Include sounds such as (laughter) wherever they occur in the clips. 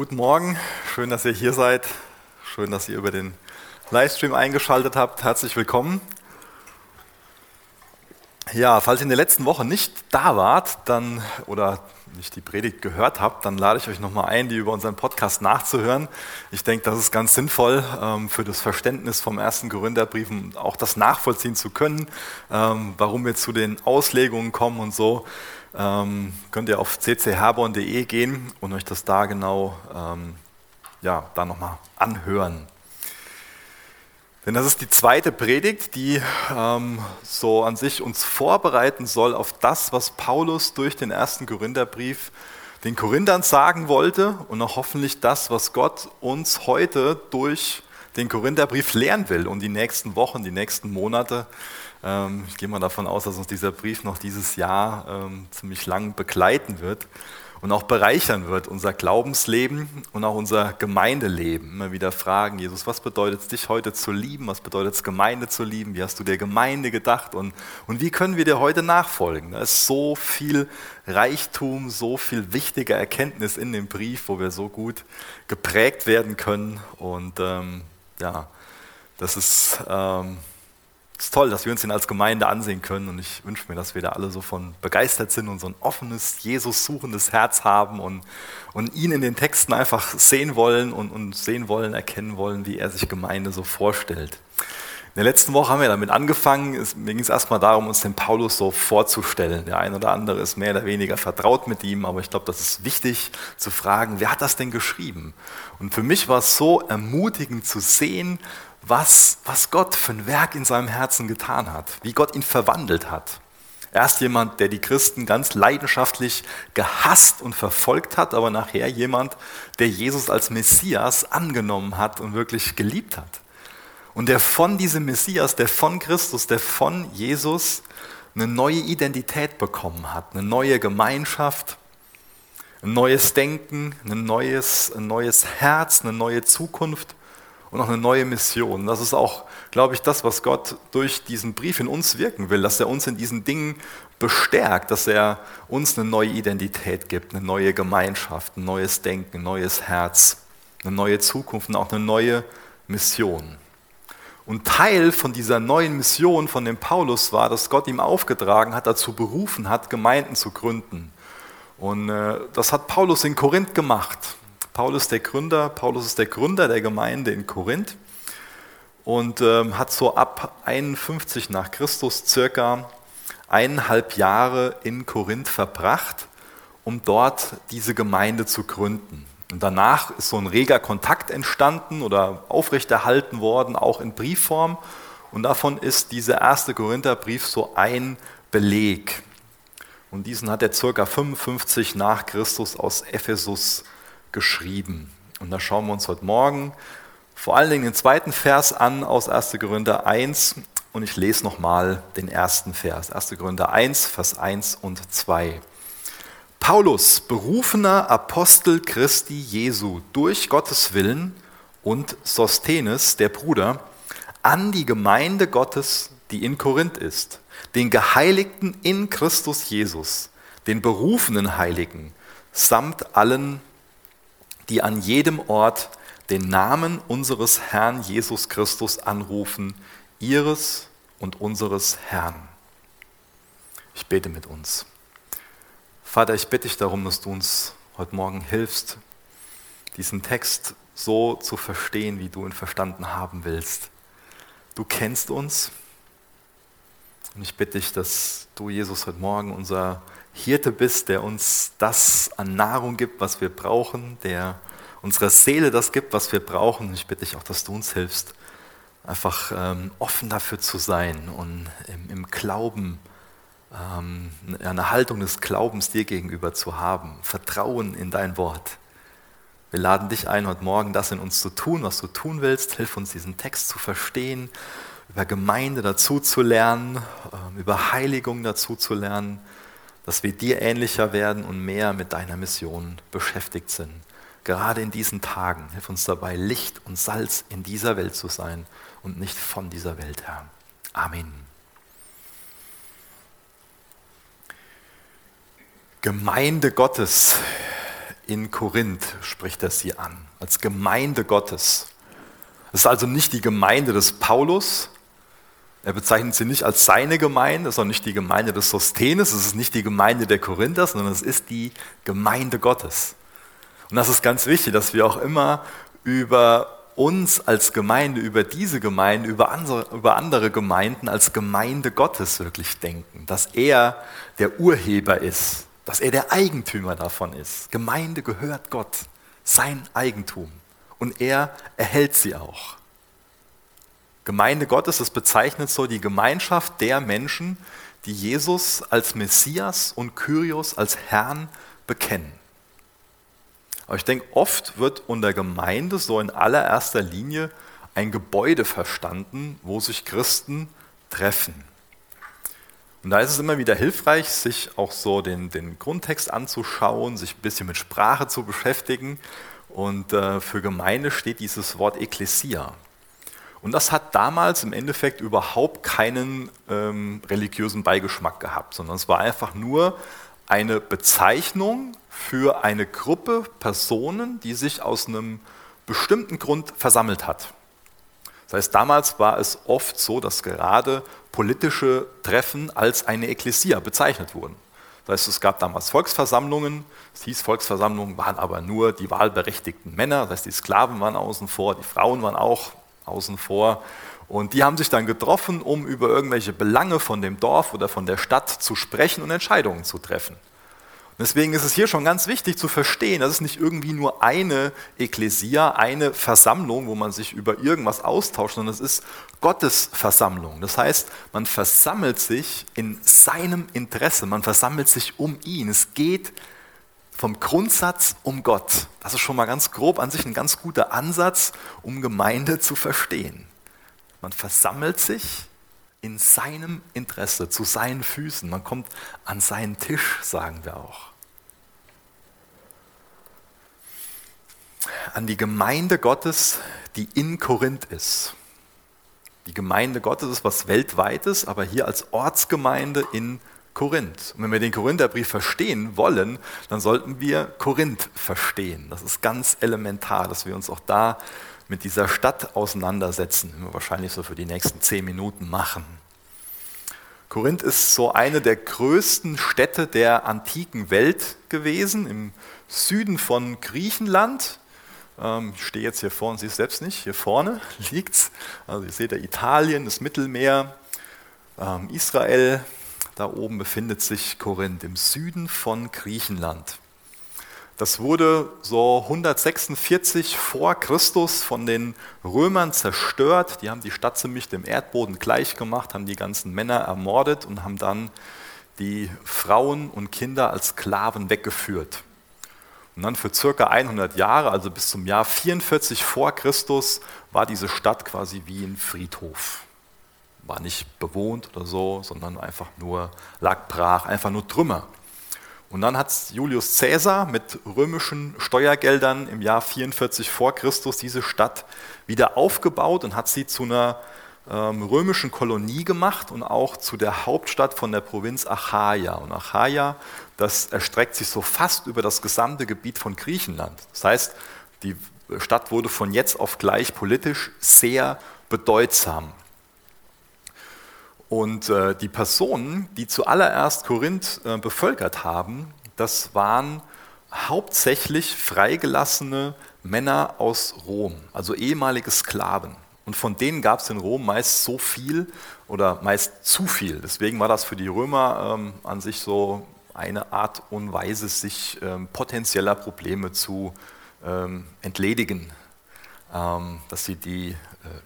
Guten Morgen, schön, dass ihr hier seid. Schön, dass ihr über den Livestream eingeschaltet habt. Herzlich willkommen. Ja, falls ihr in der letzten Woche nicht da wart, dann oder nicht die Predigt gehört habt, dann lade ich euch nochmal ein, die über unseren Podcast nachzuhören. Ich denke, das ist ganz sinnvoll ähm, für das Verständnis vom ersten Korintherbrief auch das nachvollziehen zu können, ähm, warum wir zu den Auslegungen kommen und so. Ähm, könnt ihr auf ccherborn.de gehen und euch das da genau ähm, ja, da nochmal anhören. Denn das ist die zweite Predigt, die ähm, so an sich uns vorbereiten soll auf das, was Paulus durch den ersten Korintherbrief den Korinthern sagen wollte und auch hoffentlich das, was Gott uns heute durch den Korintherbrief lehren will und die nächsten Wochen, die nächsten Monate. Ähm, ich gehe mal davon aus, dass uns dieser Brief noch dieses Jahr ähm, ziemlich lang begleiten wird und auch bereichern wird, unser Glaubensleben und auch unser Gemeindeleben. Immer wieder fragen, Jesus, was bedeutet es, dich heute zu lieben? Was bedeutet es, Gemeinde zu lieben? Wie hast du der Gemeinde gedacht? Und, und wie können wir dir heute nachfolgen? Da ist so viel Reichtum, so viel wichtige Erkenntnis in dem Brief, wo wir so gut geprägt werden können. Und ähm, ja, das ist... Ähm, es ist toll, dass wir uns ihn als Gemeinde ansehen können und ich wünsche mir, dass wir da alle so von begeistert sind und so ein offenes, Jesus suchendes Herz haben und, und ihn in den Texten einfach sehen wollen und, und sehen wollen, erkennen wollen, wie er sich Gemeinde so vorstellt. In der letzten Woche haben wir damit angefangen. Es, mir ging es erstmal darum, uns den Paulus so vorzustellen. Der eine oder andere ist mehr oder weniger vertraut mit ihm, aber ich glaube, das ist wichtig zu fragen, wer hat das denn geschrieben? Und für mich war es so ermutigend zu sehen, was, was Gott für ein Werk in seinem Herzen getan hat, wie Gott ihn verwandelt hat. Er ist jemand, der die Christen ganz leidenschaftlich gehasst und verfolgt hat, aber nachher jemand, der Jesus als Messias angenommen hat und wirklich geliebt hat. Und der von diesem Messias, der von Christus, der von Jesus eine neue Identität bekommen hat, eine neue Gemeinschaft, ein neues Denken, ein neues, ein neues Herz, eine neue Zukunft und auch eine neue Mission. Das ist auch, glaube ich, das, was Gott durch diesen Brief in uns wirken will, dass er uns in diesen Dingen bestärkt, dass er uns eine neue Identität gibt, eine neue Gemeinschaft, ein neues Denken, ein neues Herz, eine neue Zukunft und auch eine neue Mission. Und Teil von dieser neuen Mission von dem Paulus war, dass Gott ihm aufgetragen hat, dazu berufen hat, Gemeinden zu gründen. Und äh, das hat Paulus in Korinth gemacht. Paulus der Gründer, Paulus ist der Gründer der Gemeinde in Korinth und ähm, hat so ab 51 nach Christus circa eineinhalb Jahre in Korinth verbracht, um dort diese Gemeinde zu gründen. Und danach ist so ein reger Kontakt entstanden oder aufrechterhalten worden, auch in Briefform. Und davon ist dieser erste Korintherbrief so ein Beleg. Und diesen hat er circa 55 nach Christus aus Ephesus geschrieben. Und da schauen wir uns heute Morgen vor allen Dingen den zweiten Vers an aus 1. Korinther 1 und ich lese nochmal den ersten Vers. 1. Korinther 1, Vers 1 und 2. Paulus, berufener Apostel Christi Jesu durch Gottes Willen und Sosthenes, der Bruder, an die Gemeinde Gottes, die in Korinth ist, den Geheiligten in Christus Jesus, den berufenen Heiligen, samt allen die an jedem Ort den Namen unseres Herrn Jesus Christus anrufen, ihres und unseres Herrn. Ich bete mit uns. Vater, ich bitte dich darum, dass du uns heute Morgen hilfst, diesen Text so zu verstehen, wie du ihn verstanden haben willst. Du kennst uns und ich bitte dich, dass du, Jesus, heute Morgen unser Hirte bist, der uns das an Nahrung gibt, was wir brauchen, der unserer Seele das gibt, was wir brauchen. Ich bitte dich auch, dass du uns hilfst, einfach ähm, offen dafür zu sein und im, im Glauben, ähm, eine Haltung des Glaubens dir gegenüber zu haben, Vertrauen in dein Wort. Wir laden dich ein, heute Morgen das in uns zu tun, was du tun willst. Hilf uns, diesen Text zu verstehen, über Gemeinde dazu zu lernen, ähm, über Heiligung dazu zu lernen dass wir dir ähnlicher werden und mehr mit deiner Mission beschäftigt sind. Gerade in diesen Tagen, hilf uns dabei, Licht und Salz in dieser Welt zu sein und nicht von dieser Welt, Herr. Amen. Gemeinde Gottes in Korinth spricht er sie an, als Gemeinde Gottes. Es ist also nicht die Gemeinde des Paulus, er bezeichnet sie nicht als seine Gemeinde, sondern nicht die Gemeinde des Sosthenes, es ist nicht die Gemeinde der Korinther, sondern es ist die Gemeinde Gottes. Und das ist ganz wichtig, dass wir auch immer über uns als Gemeinde, über diese Gemeinde, über andere, über andere Gemeinden als Gemeinde Gottes wirklich denken, dass er der Urheber ist, dass er der Eigentümer davon ist. Gemeinde gehört Gott, sein Eigentum. Und er erhält sie auch. Gemeinde Gottes, das bezeichnet so die Gemeinschaft der Menschen, die Jesus als Messias und Kyrios als Herrn bekennen. Aber ich denke, oft wird unter Gemeinde so in allererster Linie ein Gebäude verstanden, wo sich Christen treffen. Und da ist es immer wieder hilfreich, sich auch so den, den Grundtext anzuschauen, sich ein bisschen mit Sprache zu beschäftigen. Und äh, für Gemeinde steht dieses Wort Ekklesia. Und das hat damals im Endeffekt überhaupt keinen ähm, religiösen Beigeschmack gehabt, sondern es war einfach nur eine Bezeichnung für eine Gruppe Personen, die sich aus einem bestimmten Grund versammelt hat. Das heißt, damals war es oft so, dass gerade politische Treffen als eine Ekklesia bezeichnet wurden. Das heißt, es gab damals Volksversammlungen, es hieß, Volksversammlungen waren aber nur die wahlberechtigten Männer, das heißt, die Sklaven waren außen vor, die Frauen waren auch außen vor. Und die haben sich dann getroffen, um über irgendwelche Belange von dem Dorf oder von der Stadt zu sprechen und Entscheidungen zu treffen. Deswegen ist es hier schon ganz wichtig zu verstehen, das ist nicht irgendwie nur eine Ekklesia, eine Versammlung, wo man sich über irgendwas austauscht, sondern es ist Gottes Versammlung. Das heißt, man versammelt sich in seinem Interesse, man versammelt sich um ihn. Es geht vom Grundsatz um Gott. Das ist schon mal ganz grob an sich ein ganz guter Ansatz, um Gemeinde zu verstehen. Man versammelt sich in seinem Interesse, zu seinen Füßen. Man kommt an seinen Tisch, sagen wir auch. An die Gemeinde Gottes, die in Korinth ist. Die Gemeinde Gottes ist was Weltweites, aber hier als Ortsgemeinde in Korinth. Und wenn wir den Korintherbrief verstehen wollen, dann sollten wir Korinth verstehen. Das ist ganz elementar, dass wir uns auch da mit dieser Stadt auseinandersetzen, wenn wir wahrscheinlich so für die nächsten zehn Minuten machen. Korinth ist so eine der größten Städte der antiken Welt gewesen, im Süden von Griechenland. Ähm, ich stehe jetzt hier vorne, Sie es selbst nicht, hier vorne (laughs) liegt es. Also ihr seht ja Italien, das Mittelmeer, ähm, Israel, da oben befindet sich Korinth im Süden von Griechenland. Das wurde so 146 vor Christus von den Römern zerstört. Die haben die Stadt ziemlich dem Erdboden gleich gemacht, haben die ganzen Männer ermordet und haben dann die Frauen und Kinder als Sklaven weggeführt. Und dann für circa 100 Jahre, also bis zum Jahr 44 vor Christus, war diese Stadt quasi wie ein Friedhof. War nicht bewohnt oder so, sondern einfach nur lag brach, einfach nur Trümmer. Und dann hat Julius Caesar mit römischen Steuergeldern im Jahr 44 vor Christus diese Stadt wieder aufgebaut und hat sie zu einer ähm, römischen Kolonie gemacht und auch zu der Hauptstadt von der Provinz Achaia. Und Achaia, das erstreckt sich so fast über das gesamte Gebiet von Griechenland. Das heißt, die Stadt wurde von jetzt auf gleich politisch sehr bedeutsam. Und äh, die Personen, die zuallererst Korinth äh, bevölkert haben, das waren hauptsächlich freigelassene Männer aus Rom, also ehemalige Sklaven. Und von denen gab es in Rom meist so viel oder meist zu viel. Deswegen war das für die Römer ähm, an sich so eine Art und Weise, sich ähm, potenzieller Probleme zu ähm, entledigen, ähm, dass sie die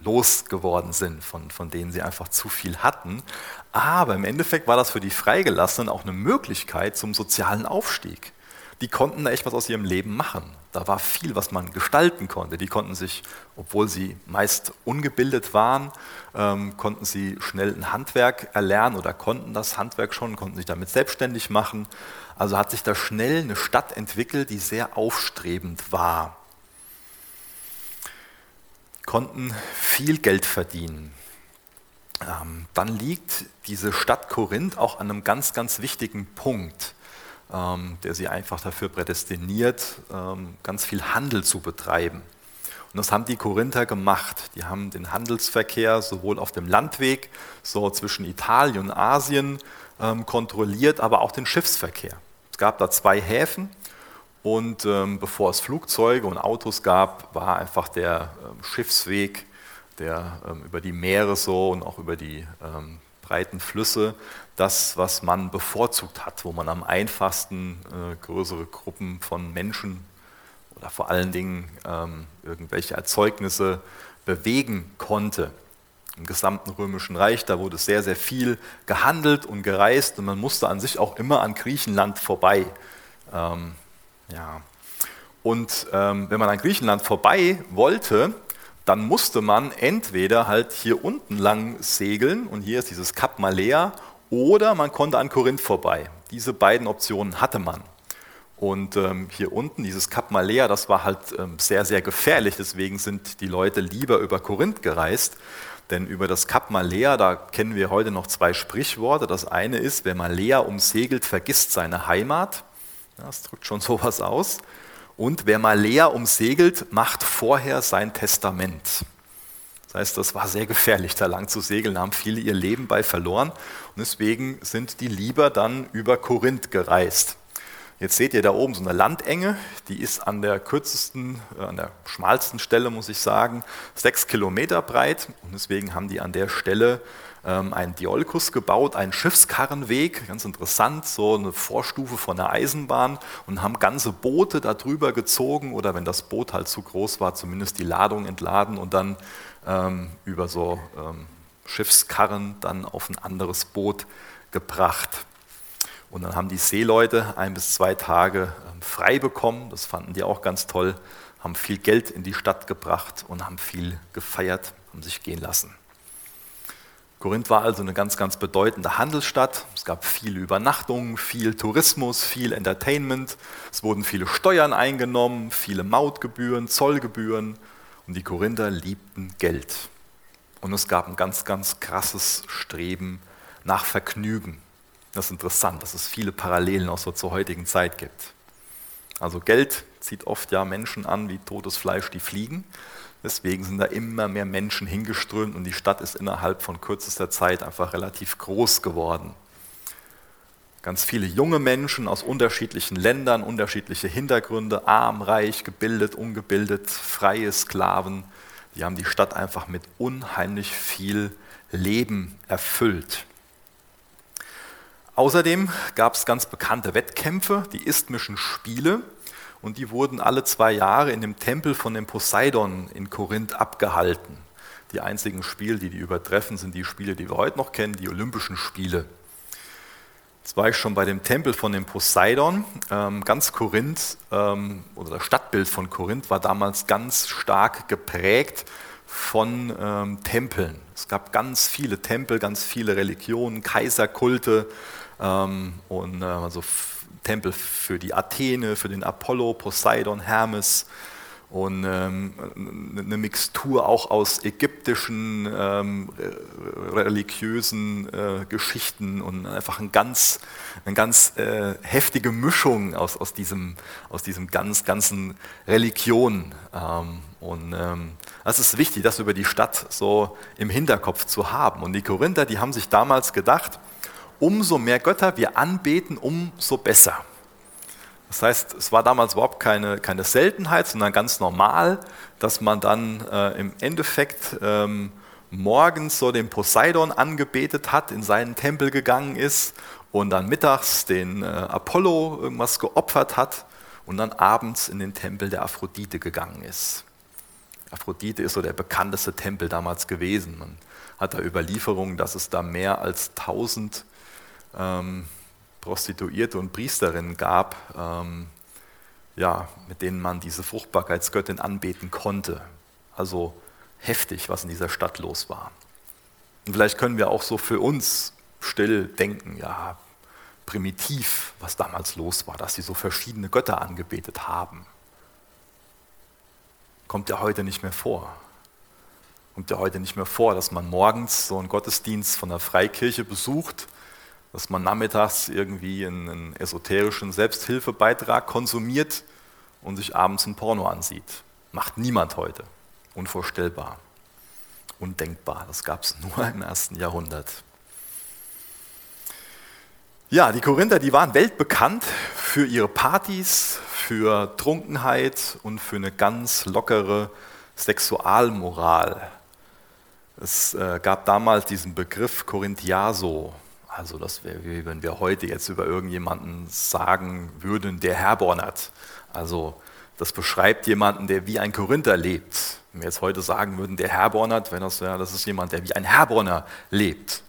losgeworden sind, von, von denen sie einfach zu viel hatten. Aber im Endeffekt war das für die Freigelassenen auch eine Möglichkeit zum sozialen Aufstieg. Die konnten da echt was aus ihrem Leben machen. Da war viel, was man gestalten konnte. Die konnten sich, obwohl sie meist ungebildet waren, ähm, konnten sie schnell ein Handwerk erlernen oder konnten das Handwerk schon, konnten sich damit selbstständig machen. Also hat sich da schnell eine Stadt entwickelt, die sehr aufstrebend war konnten viel Geld verdienen. Ähm, dann liegt diese Stadt Korinth auch an einem ganz, ganz wichtigen Punkt. ähm, der sie einfach dafür prädestiniert, ähm, ganz viel Handel zu betreiben. Und das haben die Korinther gemacht. Die haben den Handelsverkehr sowohl auf dem Landweg, so zwischen Italien und Asien, ähm, kontrolliert, aber auch den Schiffsverkehr. Es gab da zwei Häfen und ähm, bevor es Flugzeuge und Autos gab, war einfach der ähm, Schiffsweg, der ähm, über die Meere so und auch über die ähm, breiten Flüsse, das, was man bevorzugt hat, wo man am einfachsten äh, größere Gruppen von Menschen oder vor allen Dingen ähm, irgendwelche Erzeugnisse bewegen konnte. Im gesamten römischen Reich, da wurde sehr, sehr viel gehandelt und gereist und man musste an sich auch immer an Griechenland vorbei. Ähm, ja. Und ähm, wenn man an Griechenland vorbei wollte, dann musste man entweder halt hier unten lang segeln und hier ist dieses Kap Malea oder man konnte an Korinth vorbei. Diese beiden Optionen hatte man. Und ähm, hier unten, dieses Kap Malea, das war halt ähm, sehr, sehr gefährlich. Deswegen sind die Leute lieber über Korinth gereist. Denn über das Kap Malea, da kennen wir heute noch zwei Sprichworte. Das eine ist, wer Malea umsegelt, vergisst seine Heimat. Das drückt schon (laughs) sowas aus. Und wer Malea umsegelt, macht vorher sein Testament. Das heißt, das war sehr gefährlich, da lang zu segeln, haben viele ihr Leben bei verloren. Und deswegen sind die lieber dann über Korinth gereist. Jetzt seht ihr da oben so eine Landenge, die ist an der kürzesten, äh, an der schmalsten Stelle, muss ich sagen, sechs Kilometer breit. Und deswegen haben die an der Stelle ähm, einen Diolkus gebaut, einen Schiffskarrenweg, ganz interessant, so eine Vorstufe von der Eisenbahn und haben ganze Boote darüber gezogen oder wenn das Boot halt zu groß war, zumindest die Ladung entladen und dann ähm, über so ähm, Schiffskarren dann auf ein anderes Boot gebracht. Und dann haben die Seeleute ein bis zwei Tage ähm, frei bekommen, das fanden die auch ganz toll, haben viel Geld in die Stadt gebracht und haben viel gefeiert, haben sich gehen lassen. Korinth war also eine ganz, ganz bedeutende Handelsstadt. Es gab viele Übernachtungen, viel Tourismus, viel Entertainment. Es wurden viele Steuern eingenommen, viele Mautgebühren, Zollgebühren. Und die Korinther liebten Geld. Und es gab ein ganz, ganz krasses Streben nach Vergnügen. Das ist interessant, dass es viele Parallelen auch so zur heutigen Zeit gibt. Also Geld zieht oft ja Menschen an wie totes Fleisch, die fliegen. Deswegen sind da immer mehr Menschen hingeströmt und die Stadt ist innerhalb von kürzester Zeit einfach relativ groß geworden. Ganz viele junge Menschen aus unterschiedlichen Ländern, unterschiedliche Hintergründe, arm, reich, gebildet, ungebildet, freie Sklaven, die haben die Stadt einfach mit unheimlich viel Leben erfüllt. Außerdem gab es ganz bekannte Wettkämpfe, die Isthmischen Spiele, und die wurden alle zwei Jahre in dem Tempel von dem Poseidon in Korinth abgehalten. Die einzigen Spiele, die die übertreffen, sind die Spiele, die wir heute noch kennen, die Olympischen Spiele. Jetzt war ich schon bei dem Tempel von dem Poseidon. Ähm, ganz Korinth ähm, oder das Stadtbild von Korinth war damals ganz stark geprägt von ähm, Tempeln. Es gab ganz viele Tempel, ganz viele Religionen, Kaiserkulte, und äh, also Tempel für die Athene, für den Apollo, Poseidon, Hermes und ähm, eine Mixtur auch aus ägyptischen ähm, religiösen äh, Geschichten und einfach ein ganz, eine ganz äh, heftige Mischung aus, aus, diesem, aus diesem ganz, ganzen Religion. Ähm, und ähm, das ist wichtig, das über die Stadt so im Hinterkopf zu haben. Und die Korinther, die haben sich damals gedacht, umso mehr Götter wir anbeten, umso besser. Das heißt, es war damals überhaupt keine, keine Seltenheit, sondern ganz normal, dass man dann äh, im Endeffekt ähm, morgens so den Poseidon angebetet hat, in seinen Tempel gegangen ist und dann mittags den äh, Apollo irgendwas geopfert hat und dann abends in den Tempel der Aphrodite gegangen ist. Aphrodite ist so der bekannteste Tempel damals gewesen. Man hat da Überlieferungen, dass es da mehr als 1000 ähm, Prostituierte und Priesterinnen gab, ähm, ja, mit denen man diese Fruchtbarkeitsgöttin anbeten konnte. Also heftig, was in dieser Stadt los war. Und vielleicht können wir auch so für uns still denken, ja, primitiv, was damals los war, dass sie so verschiedene Götter angebetet haben. Kommt ja heute nicht mehr vor. Kommt ja heute nicht mehr vor, dass man morgens so einen Gottesdienst von der Freikirche besucht dass man nachmittags irgendwie einen, esoterischen Selbsthilfebeitrag konsumiert und sich abends ein Porno ansieht. Macht niemand heute. Unvorstellbar. Undenkbar. Das gab es nur im ersten Jahrhundert. Ja, die Korinther, die waren weltbekannt für ihre Partys, für Trunkenheit und für eine ganz lockere Sexualmoral. Es äh, gab damals diesen Begriff Korinthiaso, also das wäre, wie wenn wir heute jetzt über irgendjemanden sagen würden, der herbornert. Also das beschreibt jemanden, der wie ein Korinther lebt. Wenn wir jetzt heute sagen würden, der herbornert, wenn das, ja, das ist jemand, der wie ein Herborner lebt.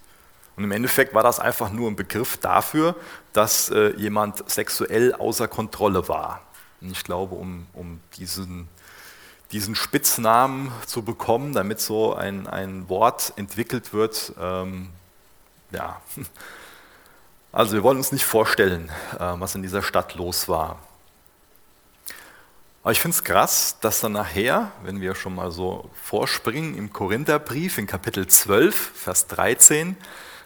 Und im Endeffekt war das einfach nur ein Begriff dafür, dass äh, jemand sexuell außer Kontrolle war. Und ich glaube, um, um diesen, diesen Spitznamen zu bekommen, damit so ein, ein Wort entwickelt wird, ähm, ja, (laughs) also wir wollen uns nicht vorstellen, äh, was in dieser Stadt los war. Aber ich finde es krass, dass dann nachher, wenn wir schon mal so vorspringen im Korintherbrief in Kapitel 12, Vers 13,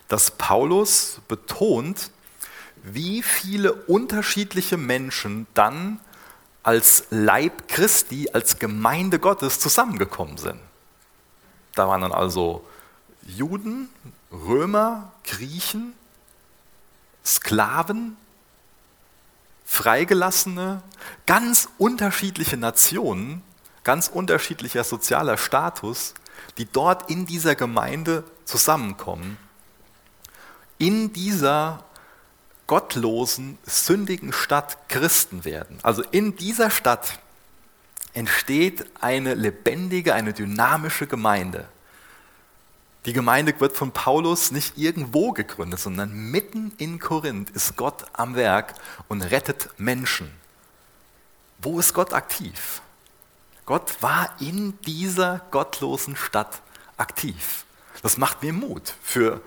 dass Paulus betont, wie viele unterschiedliche Menschen dann als Leib Christi, als Gemeinde Gottes zusammengekommen sind. Da waren dann also Juden, Römer, Griechen, Sklaven, Freigelassene, ganz unterschiedliche Nationen, ganz unterschiedlicher sozialer Status, die dort in dieser Gemeinde zusammenkommen, in dieser gottlosen, sündigen Stadt Christen werden. Also in dieser Stadt entsteht eine lebendige, eine dynamische Gemeinde. Die Gemeinde wird von Paulus nicht irgendwo gegründet, sondern mitten in Korinth ist Gott am Werk und rettet Menschen. Wo ist Gott aktiv? Gott war in dieser gottlosen Stadt aktiv. Das macht mir Mut für,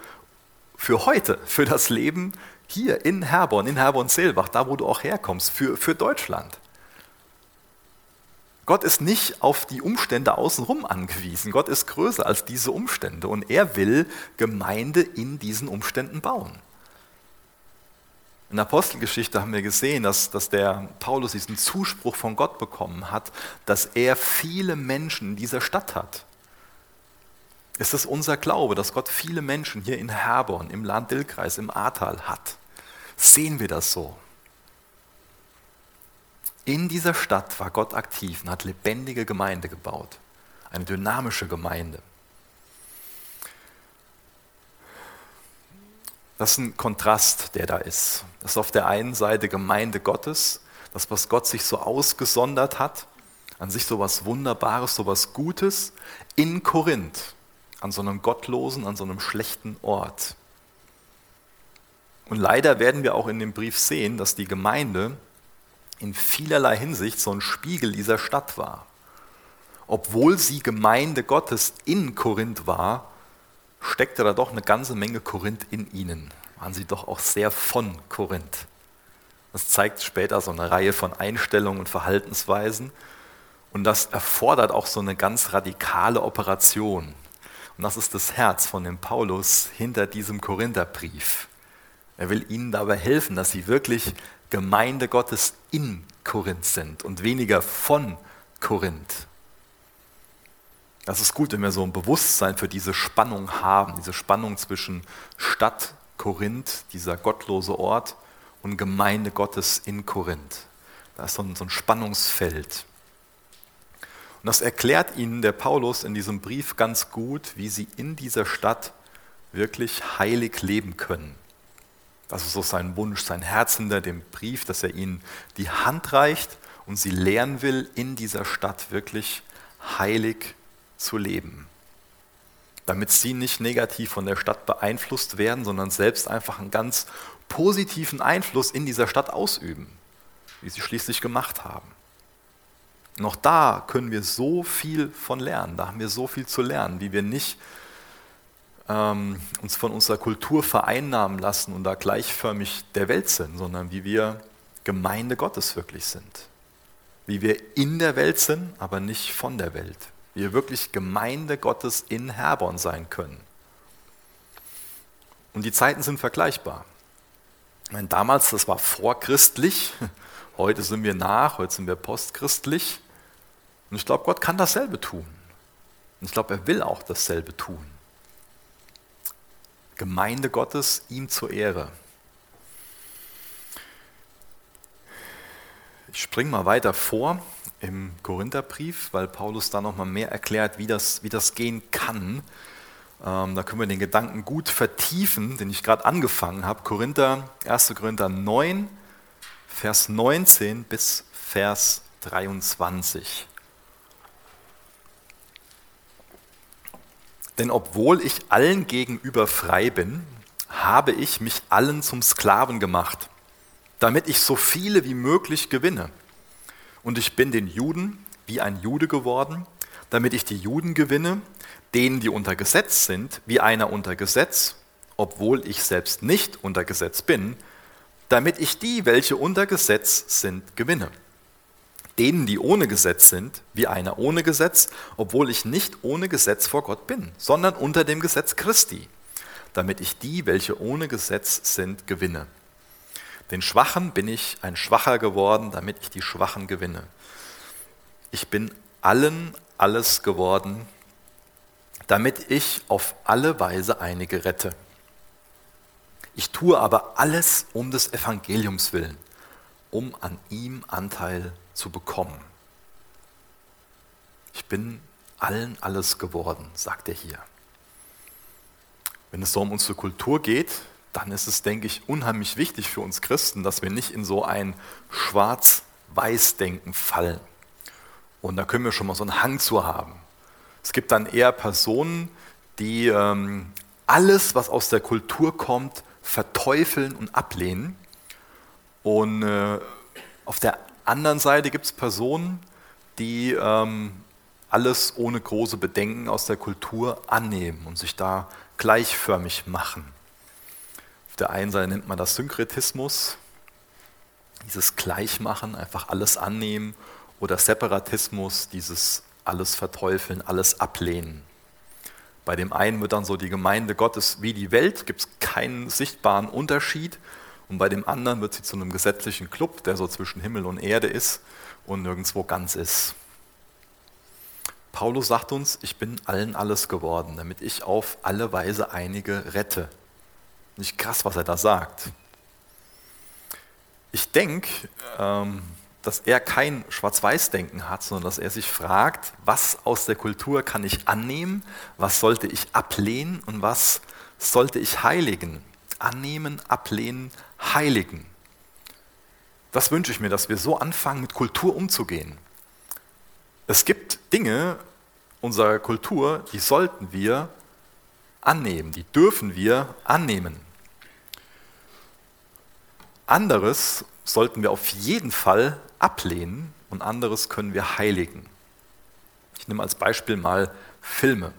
für heute, für das Leben hier in Herborn, in Herborn-Seelbach, da wo du auch herkommst, für, für Deutschland. Gott ist nicht auf die Umstände außenrum angewiesen. Gott ist größer als diese Umstände und er will Gemeinde in diesen Umständen bauen. In der Apostelgeschichte haben wir gesehen, dass, dass der Paulus diesen Zuspruch von Gott bekommen hat, dass er viele Menschen in dieser Stadt hat. Es ist unser Glaube, dass Gott viele Menschen hier in Herborn, im Land Dillkreis, im Ahrtal hat. Sehen wir das so? In dieser Stadt war Gott aktiv und hat lebendige Gemeinde gebaut, eine dynamische Gemeinde. Das ist ein Kontrast, der da ist. Das ist auf der einen Seite Gemeinde Gottes, das, was Gott sich so ausgesondert hat, an sich so was Wunderbares, so was Gutes, in Korinth, an so einem gottlosen, an so einem schlechten Ort. Und leider werden wir auch in dem Brief sehen, dass die Gemeinde in vielerlei Hinsicht so ein Spiegel dieser Stadt war. Obwohl sie Gemeinde Gottes in Korinth war, steckte da doch eine ganze Menge Korinth in ihnen. Waren sie doch auch sehr von Korinth. Das zeigt später so eine Reihe von Einstellungen und Verhaltensweisen. Und das erfordert auch so eine ganz radikale Operation. Und das ist das Herz von dem Paulus hinter diesem Korintherbrief. Er will ihnen dabei helfen, dass sie wirklich Gemeinde Gottes in Korinth sind und weniger von Korinth. Das ist gut, wenn wir so ein Bewusstsein für diese Spannung haben, diese Spannung zwischen Stadt Korinth, dieser gottlose Ort, und Gemeinde Gottes in Korinth. Da ist so ein, so ein Spannungsfeld. Und das erklärt ihnen der Paulus in diesem Brief ganz gut, wie sie in dieser Stadt wirklich heilig leben können. Das ist so sein Wunsch, sein Herz hinter dem Brief, dass er ihnen die Hand reicht und sie lernen will, in dieser Stadt wirklich heilig zu leben. Damit sie nicht negativ von der Stadt beeinflusst werden, sondern selbst einfach einen ganz positiven Einfluss in dieser Stadt ausüben, wie sie schließlich gemacht haben. Noch da können wir so viel von lernen, da haben wir so viel zu lernen, wie wir nicht ähm, uns von unserer Kultur vereinnahmen lassen und da gleichförmig der Welt sind, sondern wie wir Gemeinde Gottes wirklich sind. Wie wir in der Welt sind, aber nicht von der Welt. Wie wir wirklich Gemeinde Gottes in Herborn sein können. Und die Zeiten sind vergleichbar. meine, damals, das war vorchristlich, (laughs) heute sind wir nach, heute sind wir postchristlich. Und ich glaube, Gott kann dasselbe tun. Und ich glaube, er will auch dasselbe tun. Gemeinde Gottes ihm zur Ehre. Ich springe mal weiter vor im Korintherbrief, weil Paulus da nochmal mehr erklärt, wie das, wie das gehen kann. Ähm, da können wir den Gedanken gut vertiefen, den ich gerade angefangen habe. Korinther, 1. Korinther 9, Vers 19 bis Vers 23. Denn obwohl ich allen gegenüber frei bin, habe ich mich allen zum Sklaven gemacht, damit ich so viele wie möglich gewinne. Und ich bin den Juden wie ein Jude geworden, damit ich die Juden gewinne, denen, die unter Gesetz sind, wie einer unter Gesetz, obwohl ich selbst nicht unter Gesetz bin, damit ich die, welche unter Gesetz sind, gewinne. Denen, die ohne Gesetz sind, wie einer ohne Gesetz, obwohl ich nicht ohne Gesetz vor Gott bin, sondern unter dem Gesetz Christi, damit ich die, welche ohne Gesetz sind, gewinne. Den Schwachen bin ich ein Schwacher geworden, damit ich die Schwachen gewinne. Ich bin allen alles geworden, damit ich auf alle Weise einige rette. Ich tue aber alles um des Evangeliums willen, um an ihm Anteil zu bekommen. Ich bin allen alles geworden, sagt er hier. Wenn es so um unsere Kultur geht, dann ist es, denke ich, unheimlich wichtig für uns Christen, dass wir nicht in so ein Schwarz-Weiß-Denken fallen. Und da können wir schon mal so einen Hang zu haben. Es gibt dann eher Personen, die ähm, alles, was aus der Kultur kommt, verteufeln und ablehnen. Und äh, auf der anderen Seite gibt es Personen, die ähm, alles ohne große Bedenken aus der Kultur annehmen und sich da gleichförmig machen. Auf der einen Seite nennt man das Synkretismus, dieses Gleichmachen, einfach alles annehmen, oder Separatismus, dieses alles verteufeln, alles ablehnen. Bei dem einen wird dann so die Gemeinde Gottes wie die Welt, gibt es keinen sichtbaren Unterschied. Und bei dem anderen wird sie zu einem gesetzlichen Club, der so zwischen Himmel und Erde ist und nirgendwo ganz ist. Paulus sagt uns, ich bin allen alles geworden, damit ich auf alle Weise einige rette. Nicht krass, was er da sagt. Ich denke, ähm, dass er kein Schwarz-Weiß-Denken hat, sondern dass er sich fragt, was aus der Kultur kann ich annehmen, was sollte ich ablehnen und was sollte ich heiligen. Annehmen, ablehnen, heiligen. Das wünsche ich mir, dass wir so anfangen, mit Kultur umzugehen. Es gibt Dinge unserer Kultur, die sollten wir annehmen, die dürfen wir annehmen. Anderes sollten wir auf jeden Fall ablehnen und anderes können wir heiligen. Ich nehme als Beispiel mal Filme.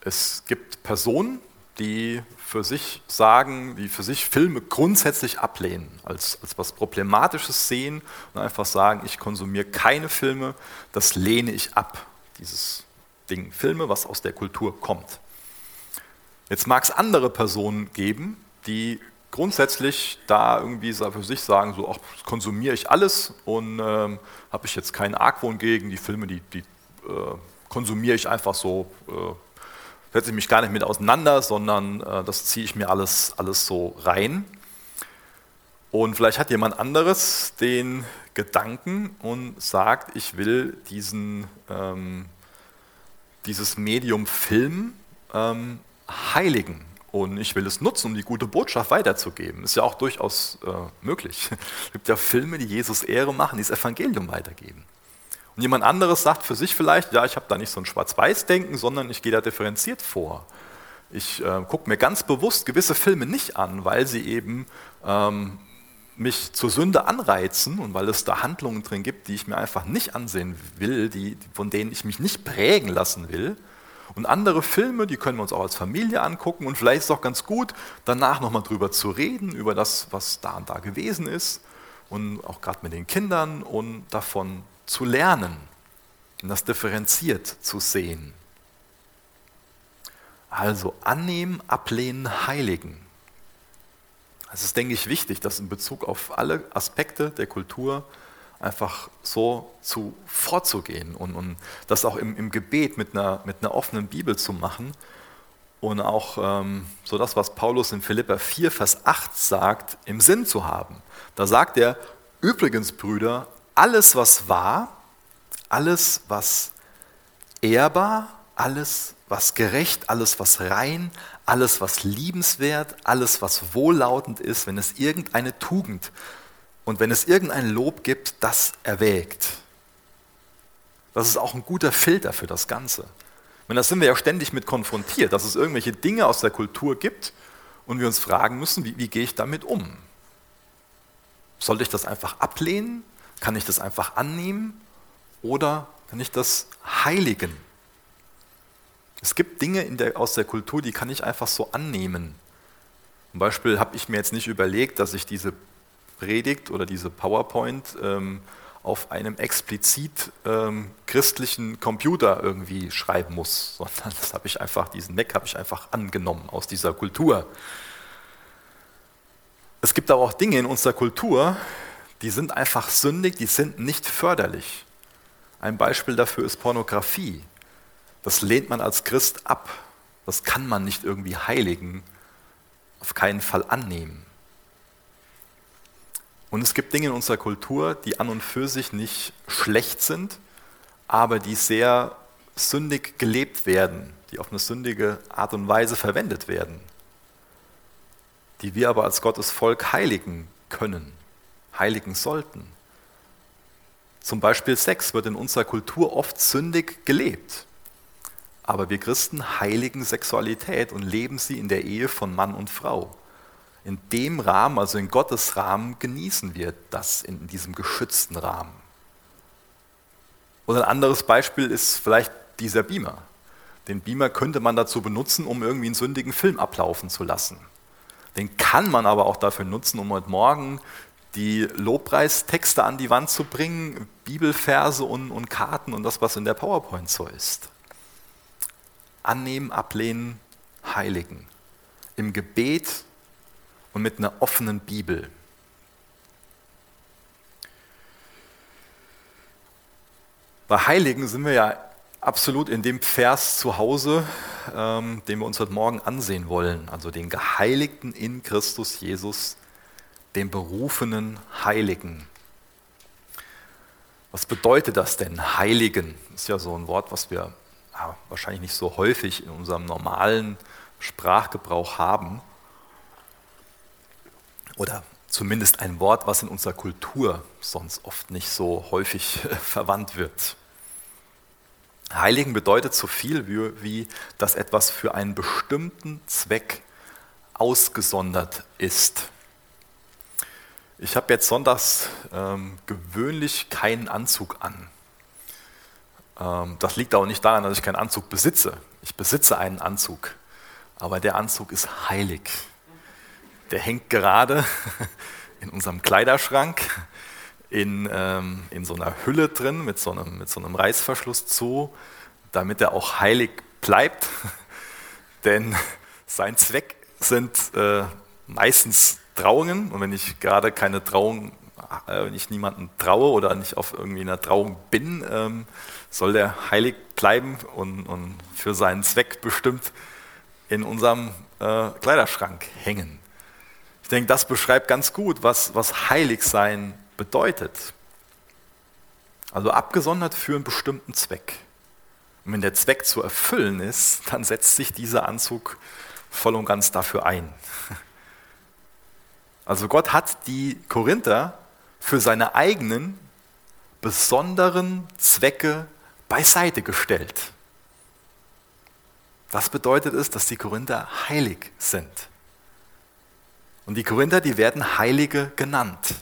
Es gibt Personen, die für sich sagen, die für sich Filme grundsätzlich ablehnen, als, als was Problematisches sehen und einfach sagen, ich konsumiere keine Filme, das lehne ich ab, dieses Ding Filme, was aus der Kultur kommt. Jetzt mag es andere Personen geben, die grundsätzlich da irgendwie für sich sagen, so ach, konsumiere ich alles und ähm, habe ich jetzt keinen Argwohn gegen, die Filme, die, die äh, konsumiere ich einfach so, äh, setze ich mich gar nicht mit auseinander, sondern äh, das ziehe ich mir alles, alles so rein. Und vielleicht hat jemand anderes den Gedanken und sagt, ich will diesen, ähm, dieses Medium Film ähm, heiligen. Und ich will es nutzen, um die gute Botschaft weiterzugeben. Ist ja auch durchaus äh, möglich. (laughs) Es gibt ja Filme, die Jesus Ehre machen, die das Evangelium weitergeben. Und jemand anderes sagt für sich vielleicht, ja, ich habe da nicht so ein Schwarz-Weiß-Denken, sondern ich gehe da differenziert vor. Ich äh, gucke mir ganz bewusst gewisse Filme nicht an, weil sie eben ähm, mich zur Sünde anreizen und weil es da Handlungen drin gibt, die ich mir einfach nicht ansehen will, die, von denen ich mich nicht prägen lassen will. Und andere Filme, die können wir uns auch als Familie angucken und vielleicht ist es auch ganz gut, danach nochmal drüber zu reden, über das, was da und da gewesen ist und auch gerade mit den Kindern und davon zu lernen das differenziert zu sehen. Also annehmen, ablehnen, heiligen. Es ist, denke ich, wichtig, das in Bezug auf alle Aspekte der Kultur einfach so zu, vorzugehen und, und das auch im, im Gebet mit einer, mit einer offenen Bibel zu machen und auch ähm, so das, was Paulus in Philippa 4, Vers 8 sagt, im Sinn zu haben. Da sagt er, übrigens Brüder, alles was wahr, alles was ehrbar, alles was gerecht, alles was rein, alles was liebenswert, alles was wohllautend ist, wenn es irgendeine Tugend und wenn es irgendein Lob gibt, das erwägt. Das ist auch ein guter Filter für das Ganze. Und da sind wir ja ständig mit konfrontiert, dass es irgendwelche Dinge aus der Kultur gibt und wir uns fragen müssen, wie, wie gehe ich damit um? Sollte ich das einfach ablehnen? Kann ich das einfach annehmen? Oder kann ich das heiligen? Es gibt Dinge der, aus der Kultur, die kann ich einfach so annehmen. Zum Beispiel habe ich mir jetzt nicht überlegt, dass ich diese Predigt oder diese PowerPoint ähm, auf einem explizit ähm, christlichen Computer irgendwie schreiben muss, (laughs) sondern das habe ich einfach, diesen Mac habe ich einfach angenommen aus dieser Kultur. Es gibt aber auch Dinge in unserer Kultur, die sind einfach sündig, die sind nicht förderlich. Ein Beispiel dafür ist Pornografie. Das lehnt man als Christ ab. Das kann man nicht irgendwie heiligen, auf keinen Fall annehmen. Und es gibt Dinge in unserer Kultur, die an und für sich nicht schlecht sind, aber die sehr sündig gelebt werden, die auf eine sündige Art und Weise verwendet werden, die wir aber als Gottes Volk heiligen können, heiligen sollten. Zum Beispiel Sex wird in unserer Kultur oft sündig gelebt. Aber wir Christen heiligen Sexualität und leben sie in der Ehe von Mann und Frau in dem Rahmen, also in Gottes Rahmen, genießen wir das in diesem geschützten Rahmen. Oder ein anderes Beispiel ist vielleicht dieser Beamer. Den Beamer könnte man dazu benutzen, um irgendwie einen sündigen Film ablaufen zu lassen. Den kann man aber auch dafür nutzen, um heute Morgen die Lobpreistexte an die Wand zu bringen, Bibelverse und, und Karten und das, was in der PowerPoint so ist. Annehmen, ablehnen, heiligen. Im Gebet und mit einer offenen Bibel. Bei Heiligen sind wir ja absolut in dem Vers zu Hause, ähm, den wir uns heute Morgen ansehen wollen. Also den Geheiligten in Christus Jesus, den berufenen Heiligen. Was bedeutet das denn, Heiligen? Das ist ja so ein Wort, was wir ja, wahrscheinlich nicht so häufig in unserem normalen Sprachgebrauch haben oder zumindest ein Wort, was in unserer Kultur sonst oft nicht so häufig verwandt wird. Heiligen bedeutet so viel wie, wie, dass etwas für einen bestimmten Zweck ausgesondert ist. Ich habe jetzt sonntags ähm, gewöhnlich keinen Anzug an. Ähm, das liegt auch nicht daran, dass ich keinen Anzug besitze. Ich besitze einen Anzug, aber der Anzug ist heilig der hängt gerade (laughs) in unserem Kleiderschrank in, ähm, in so einer Hülle drin mit so, einem, mit so einem Reißverschluss zu, damit er auch heilig bleibt. (laughs) Denn (laughs) sein Zweck sind äh, meistens Trauungen. Und wenn ich gerade keine Trauung, äh, wenn ich niemanden traue oder nicht auf irgendwie einer Trauung bin, ähm, soll der heilig bleiben und, und für seinen Zweck bestimmt in unserem äh, Kleiderschrank hängen. Ich denke, das beschreibt ganz gut, was, was heilig sein bedeutet. Also abgesondert für einen bestimmten Zweck. Und wenn der Zweck zu erfüllen ist, dann setzt sich dieser Anzug voll und ganz dafür ein. Also Gott hat die Korinther für seine eigenen besonderen Zwecke beiseite gestellt. Das bedeutet es, dass die Korinther heilig sind. Und die Korinther, die werden Heilige genannt.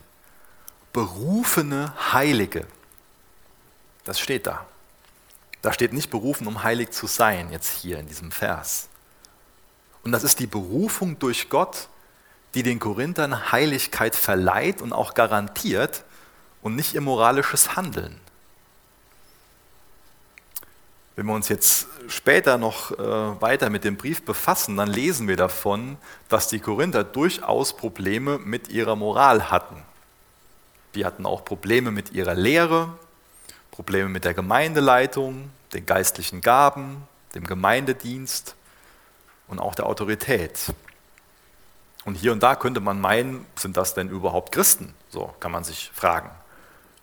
Berufene Heilige. Das steht da. Da steht nicht berufen, um heilig zu sein, jetzt hier in diesem Vers. Und das ist die Berufung durch Gott, die den Korinthern Heiligkeit verleiht und auch garantiert und nicht ihr moralisches Handeln. Wenn wir uns jetzt später noch äh, weiter mit dem Brief befassen, dann lesen wir davon, dass die Korinther durchaus Probleme mit ihrer Moral hatten. Die hatten auch Probleme mit ihrer Lehre, Probleme mit der Gemeindeleitung, den geistlichen Gaben, dem Gemeindedienst und auch der Autorität. Und hier und da könnte man meinen, sind das denn überhaupt Christen? So kann man sich fragen.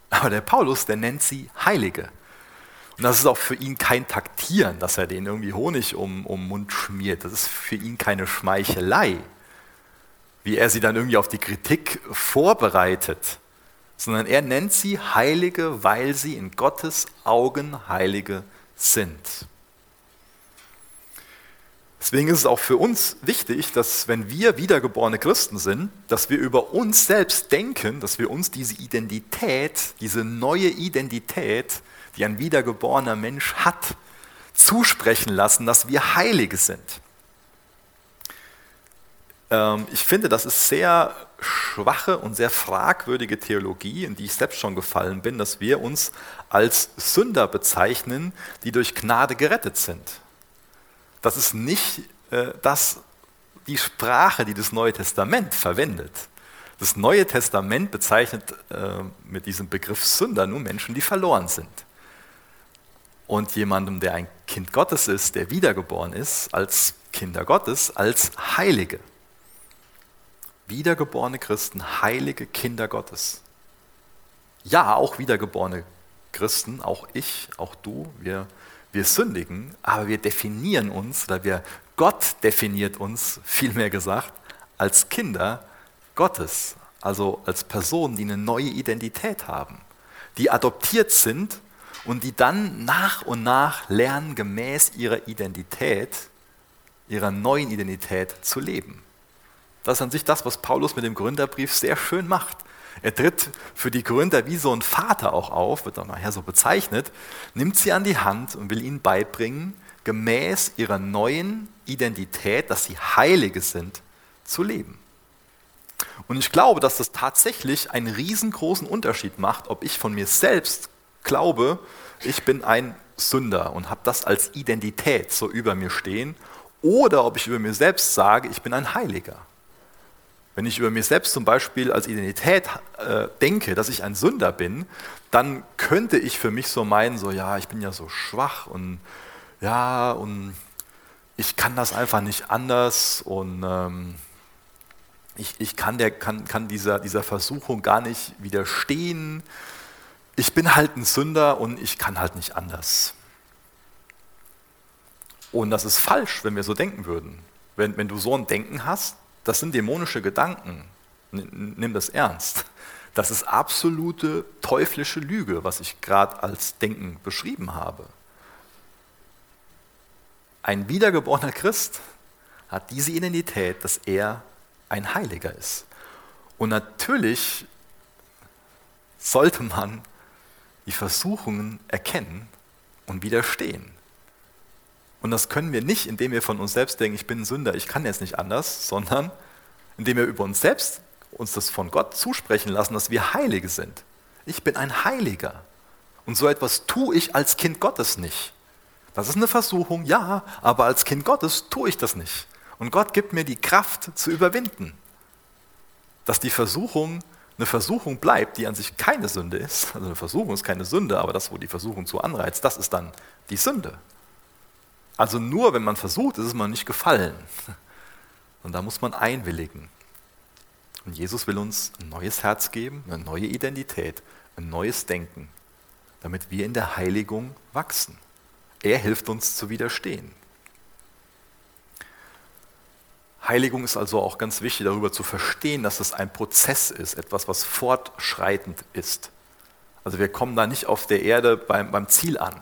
Aber der Paulus, der nennt sie Heilige. Und das ist auch für ihn kein Taktieren, dass er denen irgendwie Honig um, um den Mund schmiert. Das ist für ihn keine Schmeichelei, wie er sie dann irgendwie auf die Kritik vorbereitet, sondern er nennt sie Heilige, weil sie in Gottes Augen Heilige sind. Deswegen ist es auch für uns wichtig, dass wenn wir wiedergeborene Christen sind, dass wir über uns selbst denken, dass wir uns diese Identität, diese neue Identität, die ein wiedergeborener Mensch hat, zusprechen lassen, dass wir Heilige sind. Ähm, ich finde, das ist sehr schwache und sehr fragwürdige Theologie, in die ich selbst schon gefallen bin, dass wir uns als Sünder bezeichnen, die durch Gnade gerettet sind. Das ist nicht äh, das, die Sprache, die das Neue Testament verwendet. Das Neue Testament bezeichnet äh, mit diesem Begriff Sünder nur Menschen, die verloren sind. Und jemandem, der ein Kind Gottes ist, der wiedergeboren ist, als Kinder Gottes, als Heilige. Wiedergeborene Christen, heilige Kinder Gottes. Ja, auch wiedergeborene Christen, auch ich, auch du, wir wir sündigen, aber wir definieren uns, oder wir, Gott definiert uns, vielmehr gesagt, als Kinder Gottes, also als Personen, die eine neue Identität haben, die adoptiert sind und die dann nach und nach lernen, gemäß ihrer Identität, ihrer neuen Identität zu leben. Das ist an sich das, was Paulus mit dem Gründerbrief sehr schön macht. Er tritt für die Korinther wie so ein Vater auch auf, wird auch nachher so bezeichnet, nimmt sie an die Hand und will ihnen beibringen, gemäß ihrer neuen Identität, dass sie Heilige sind, zu leben. Und ich glaube, dass das tatsächlich einen riesengroßen Unterschied macht, ob ich von mir selbst glaube, ich bin ein Sünder und habe das als Identität so über mir stehen, oder ob ich über mir selbst sage, ich bin ein Heiliger. Wenn ich über mich selbst zum Beispiel als Identität äh, denke, dass ich ein Sünder bin, dann könnte ich für mich so meinen, so ja, ich bin ja so schwach und ja, und ich kann das einfach nicht anders und ähm, ich, ich kann, der, kann, kann dieser, dieser Versuchung gar nicht widerstehen. Ich bin halt ein Sünder und ich kann halt nicht anders. Und das ist falsch, wenn wir so denken würden. Wenn, wenn du so ein Denken hast, das sind dämonische Gedanken. Nimm das ernst. Das ist absolute teuflische Lüge, was ich gerade als Denken beschrieben habe. Ein wiedergeborener Christ hat diese Identität, dass er ein Heiliger ist. Und natürlich sollte man die Versuchungen erkennen und widerstehen. Und das können wir nicht, indem wir von uns selbst denken, ich bin ein Sünder, ich kann jetzt nicht anders, sondern indem wir über uns selbst uns das von Gott zusprechen lassen, dass wir Heilige sind. Ich bin ein Heiliger. Und so etwas tue ich als Kind Gottes nicht. Das ist eine Versuchung, ja, aber als Kind Gottes tue ich das nicht. Und Gott gibt mir die Kraft zu überwinden. Dass die Versuchung eine Versuchung bleibt, die an sich keine Sünde ist. Also eine Versuchung ist keine Sünde, aber das, wo die Versuchung zu anreizt, das ist dann die Sünde. Also nur wenn man versucht, ist es man nicht gefallen. Und da muss man einwilligen. Und Jesus will uns ein neues Herz geben, eine neue Identität, ein neues Denken, damit wir in der Heiligung wachsen. Er hilft uns zu widerstehen. Heiligung ist also auch ganz wichtig, darüber zu verstehen, dass es ein Prozess ist, etwas, was fortschreitend ist. Also wir kommen da nicht auf der Erde beim, beim Ziel an.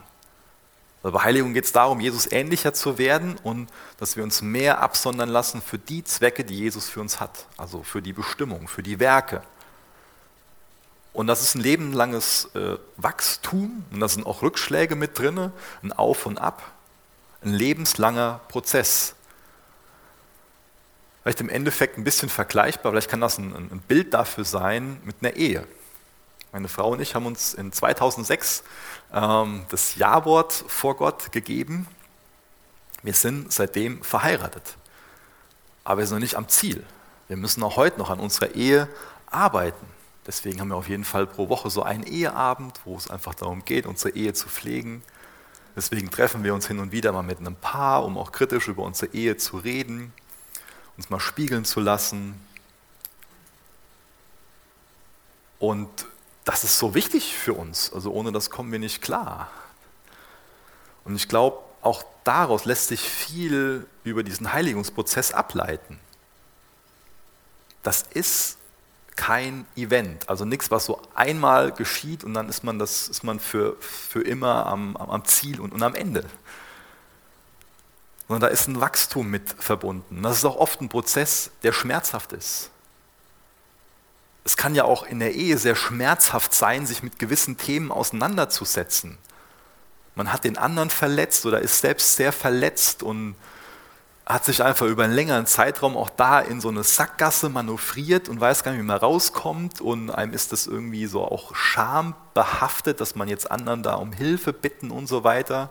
Bei Heiligung geht es darum, Jesus ähnlicher zu werden und dass wir uns mehr absondern lassen für die Zwecke, die Jesus für uns hat, also für die Bestimmung, für die Werke. Und das ist ein lebenlanges äh, Wachstum und da sind auch Rückschläge mit drin, ein Auf und Ab, ein lebenslanger Prozess. Vielleicht im Endeffekt ein bisschen vergleichbar, vielleicht kann das ein, ein Bild dafür sein mit einer Ehe. Meine Frau und ich haben uns in 2006 ähm, das Ja-Wort vor Gott gegeben. Wir sind seitdem verheiratet. Aber wir sind noch nicht am Ziel. Wir müssen auch heute noch an unserer Ehe arbeiten. Deswegen haben wir auf jeden Fall pro Woche so einen Eheabend, wo es einfach darum geht, unsere Ehe zu pflegen. Deswegen treffen wir uns hin und wieder mal mit einem Paar, um auch kritisch über unsere Ehe zu reden, uns mal spiegeln zu lassen. Und das ist so wichtig für uns. Also ohne das kommen wir nicht klar. Und ich glaube, auch daraus lässt sich viel über diesen Heiligungsprozess ableiten. Das ist kein Event, also nichts, was so einmal geschieht und dann ist man, das, ist man für, für immer am, am Ziel und, und am Ende. Sondern da ist ein Wachstum mit verbunden. Das ist auch oft ein Prozess, der schmerzhaft ist. Es kann ja auch in der Ehe sehr schmerzhaft sein, sich mit gewissen Themen auseinanderzusetzen. Man hat den anderen verletzt oder ist selbst sehr verletzt und hat sich einfach über einen längeren Zeitraum auch da in so eine Sackgasse manövriert und weiß gar nicht, wie man rauskommt. Und einem ist das irgendwie so auch schambehaftet, dass man jetzt anderen da um Hilfe bitten und so weiter.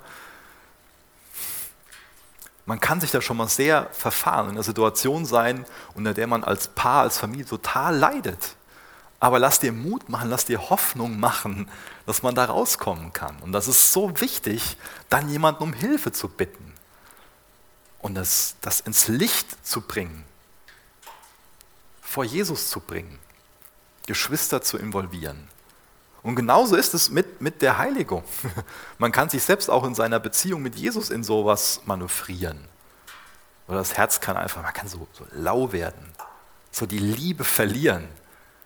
Man kann sich da schon mal sehr verfahren, in einer Situation sein, unter der man als Paar, als Familie total leidet. Aber lass dir Mut machen, lass dir Hoffnung machen, dass man da rauskommen kann. Und das ist so wichtig, dann jemanden um Hilfe zu bitten und das, das ins Licht zu bringen, vor Jesus zu bringen, Geschwister zu involvieren. Und genauso ist es mit, mit der Heiligung. (laughs) Man kann sich selbst auch in seiner Beziehung mit Jesus in sowas manövrieren. Oder das Herz kann einfach, man kann so, so lau werden, so die Liebe verlieren,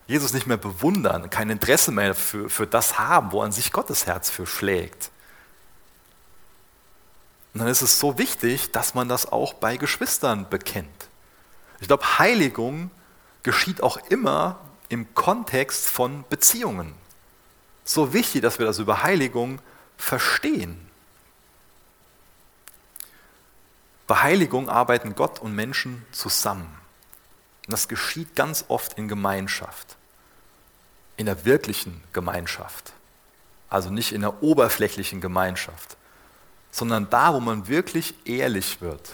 Jesus nicht mehr bewundern, kein Interesse mehr für, für das haben, wo an sich Gottes Herz für schlägt. Und dann ist es so wichtig, dass man das auch bei Geschwistern bekennt. Ich glaube, Heiligung geschieht auch immer im Kontext von Beziehungen. So wichtig, dass wir das über Heiligung verstehen. Bei Heiligung arbeiten Gott und Menschen zusammen. Und das geschieht ganz oft in Gemeinschaft, in der wirklichen Gemeinschaft, also nicht in der oberflächlichen Gemeinschaft sondern da, wo man wirklich ehrlich wird,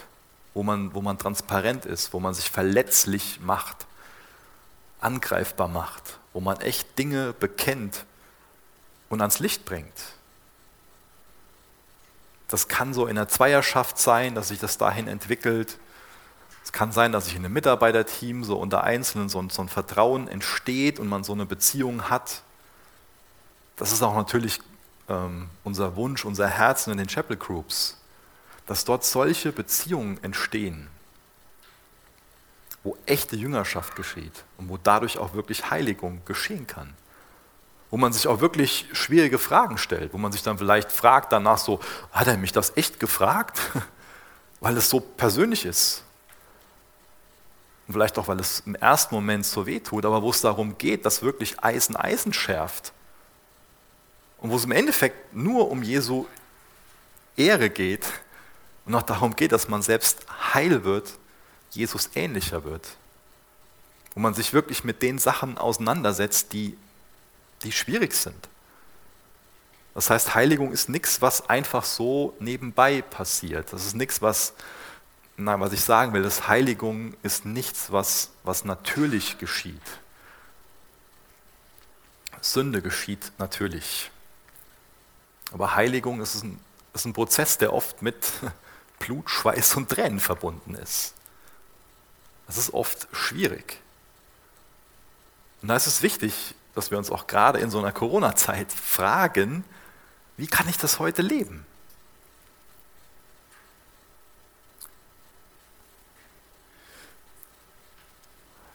wo man, wo man transparent ist, wo man sich verletzlich macht, angreifbar macht, wo man echt Dinge bekennt und ans Licht bringt. Das kann so in der Zweierschaft sein, dass sich das dahin entwickelt. Es kann sein, dass sich in einem Mitarbeiterteam so unter Einzelnen so ein, so ein Vertrauen entsteht und man so eine Beziehung hat. Das ist auch natürlich ähm, unser Wunsch, unser Herzen in den Chapel Groups, dass dort solche Beziehungen entstehen, wo echte Jüngerschaft geschieht und wo dadurch auch wirklich Heiligung geschehen kann. Wo man sich auch wirklich schwierige Fragen stellt, wo man sich dann vielleicht fragt danach so, hat er mich das echt gefragt? (laughs) weil es so persönlich ist. Und vielleicht auch, weil es im ersten Moment so weh tut, aber wo es darum geht, dass wirklich Eisen Eisen schärft und wo es im Endeffekt nur um Jesu Ehre geht und auch darum geht, dass man selbst heil wird, Jesus ähnlicher wird. Wo man sich wirklich mit den Sachen auseinandersetzt, die, die schwierig sind. Das heißt, Heiligung ist nichts, was einfach so nebenbei passiert. Das ist nichts, was, nein, was ich sagen will, das Heiligung ist nichts, was, was natürlich geschieht. Sünde geschieht natürlich. Aber Heiligung ist ein, ist ein Prozess, der oft mit (laughs) Blut, Schweiß und Tränen verbunden ist. Das ist oft schwierig. Und da ist es wichtig, dass wir uns auch gerade in so einer Corona-Zeit fragen, wie kann ich das heute leben?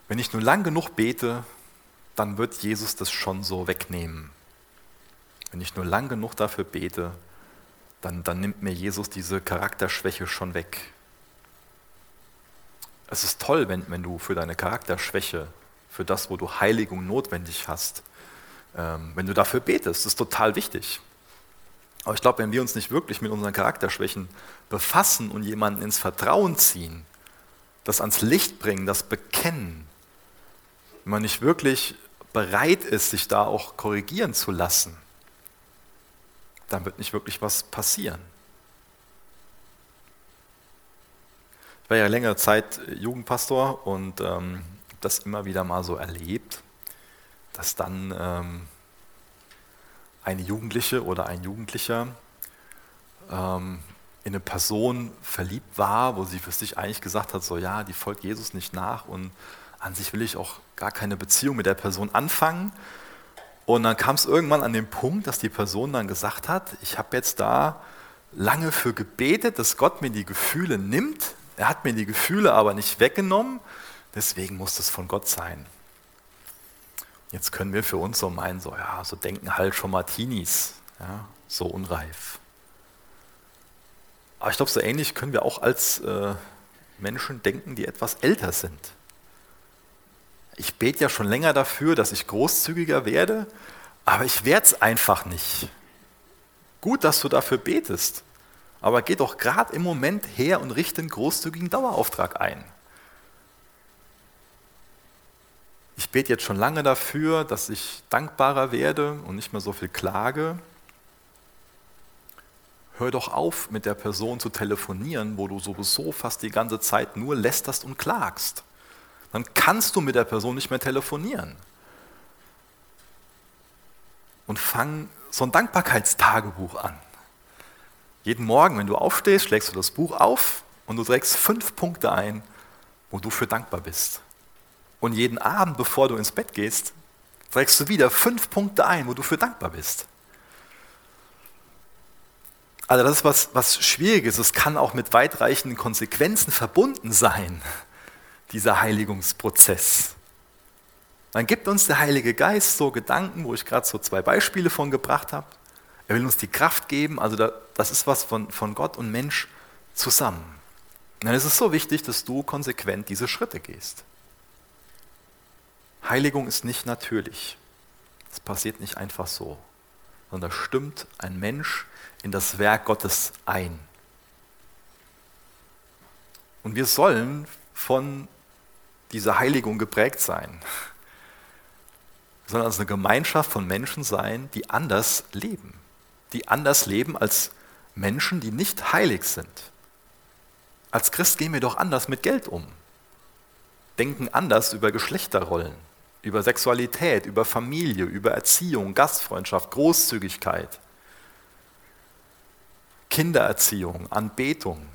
Wenn ich nur lang genug bete, dann wird Jesus das schon so wegnehmen. Wenn ich nur lang genug dafür bete, dann, dann nimmt mir Jesus diese Charakterschwäche schon weg. Es ist toll, wenn, wenn du für deine Charakterschwäche, für das, wo du Heiligung notwendig hast, ähm, wenn du dafür betest, das ist total wichtig. Aber ich glaube, wenn wir uns nicht wirklich mit unseren Charakterschwächen befassen und jemanden ins Vertrauen ziehen, das ans Licht bringen, das bekennen, wenn man nicht wirklich bereit ist, sich da auch korrigieren zu lassen, dann wird nicht wirklich was passieren. Ich war ja längere Zeit Jugendpastor und ähm, das immer wieder mal so erlebt, dass dann ähm, eine Jugendliche oder ein Jugendlicher ähm, in eine Person verliebt war, wo sie für sich eigentlich gesagt hat, so ja, die folgt Jesus nicht nach und an sich will ich auch gar keine Beziehung mit der Person anfangen. Und dann kam es irgendwann an den Punkt, dass die Person dann gesagt hat, ich habe jetzt da lange für gebetet, dass Gott mir die Gefühle nimmt. Er hat mir die Gefühle aber nicht weggenommen, deswegen muss das von Gott sein. Jetzt können wir für uns so meinen, so ja, so denken halt schon Martinis, ja, so unreif. Aber ich glaube, so ähnlich können wir auch als äh, Menschen denken, die etwas älter sind. Ich bete ja schon länger dafür, dass ich großzügiger werde, aber ich werde es einfach nicht. Gut, dass du dafür betest, aber geh doch gerade im Moment her und richte einen großzügigen Dauerauftrag ein. Ich bete jetzt schon lange dafür, dass ich dankbarer werde und nicht mehr so viel klage, hör doch auf, mit der Person zu telefonieren, wo du sowieso fast die ganze Zeit nur lästerst und klagst. Dann kannst du mit der Person nicht mehr telefonieren. Und fang so ein Dankbarkeitstagebuch an. Jeden Morgen, wenn du aufstehst, schlägst du das Buch auf und du trägst fünf Punkte ein, wo du für dankbar bist. Und jeden Abend, bevor du ins Bett gehst, trägst du wieder fünf Punkte ein, wo du für dankbar bist. Also das ist was, was Schwieriges. Es kann auch mit weitreichenden Konsequenzen verbunden sein, dieser Heiligungsprozess. Dann gibt uns der Heilige Geist so Gedanken, wo ich gerade so zwei Beispiele von gebracht habe. Er will uns die Kraft geben. Also das ist was von, von Gott und Mensch zusammen. Und dann ist es so wichtig, dass du konsequent diese Schritte gehst. Heiligung ist nicht natürlich. Es passiert nicht einfach so, sondern da stimmt ein Mensch in das Werk Gottes ein. Und wir sollen von dieser Heiligung geprägt sein. Sollen also eine Gemeinschaft von Menschen sein, die anders leben. Die anders leben als Menschen, die nicht heilig sind. Als Christ gehen wir doch anders mit Geld um. Denken anders über Geschlechterrollen, über Sexualität, über Familie, über Erziehung, Gastfreundschaft, Großzügigkeit. Kindererziehung, Anbetung,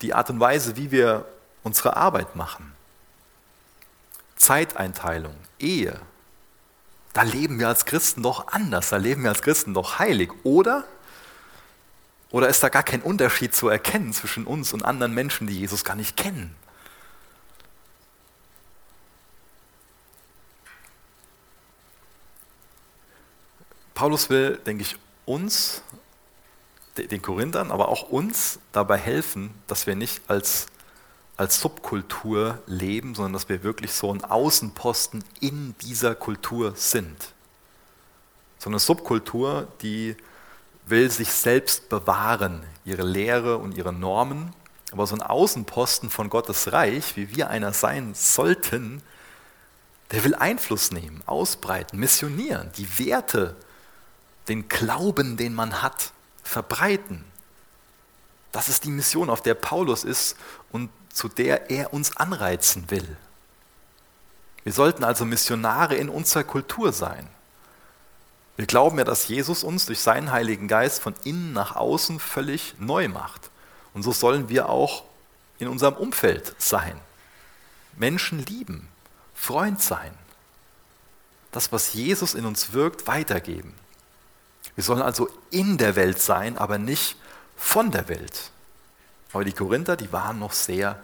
die Art und Weise, wie wir unsere Arbeit machen, Zeiteinteilung, Ehe, da leben wir als Christen doch anders, da leben wir als Christen doch heilig, oder? Oder ist da gar kein Unterschied zu erkennen zwischen uns und anderen Menschen, die Jesus gar nicht kennen? Paulus will, denke ich, uns, den Korinthern, aber auch uns dabei helfen, dass wir nicht als, als Subkultur leben, sondern dass wir wirklich so ein Außenposten in dieser Kultur sind. So eine Subkultur, die will sich selbst bewahren, ihre Lehre und ihre Normen. Aber so ein Außenposten von Gottes Reich, wie wir einer sein sollten, der will Einfluss nehmen, ausbreiten, missionieren, die Werte den Glauben, den man hat, verbreiten. Das ist die Mission, auf der Paulus ist und zu der er uns anreizen will. Wir sollten also Missionare in unserer Kultur sein. Wir glauben ja, dass Jesus uns durch seinen Heiligen Geist von innen nach außen völlig neu macht. Und so sollen wir auch in unserem Umfeld sein. Menschen lieben, Freund sein. Das, was Jesus in uns wirkt, weitergeben. Wir sollen also in der Welt sein, aber nicht von der Welt. Aber die Korinther, die waren noch sehr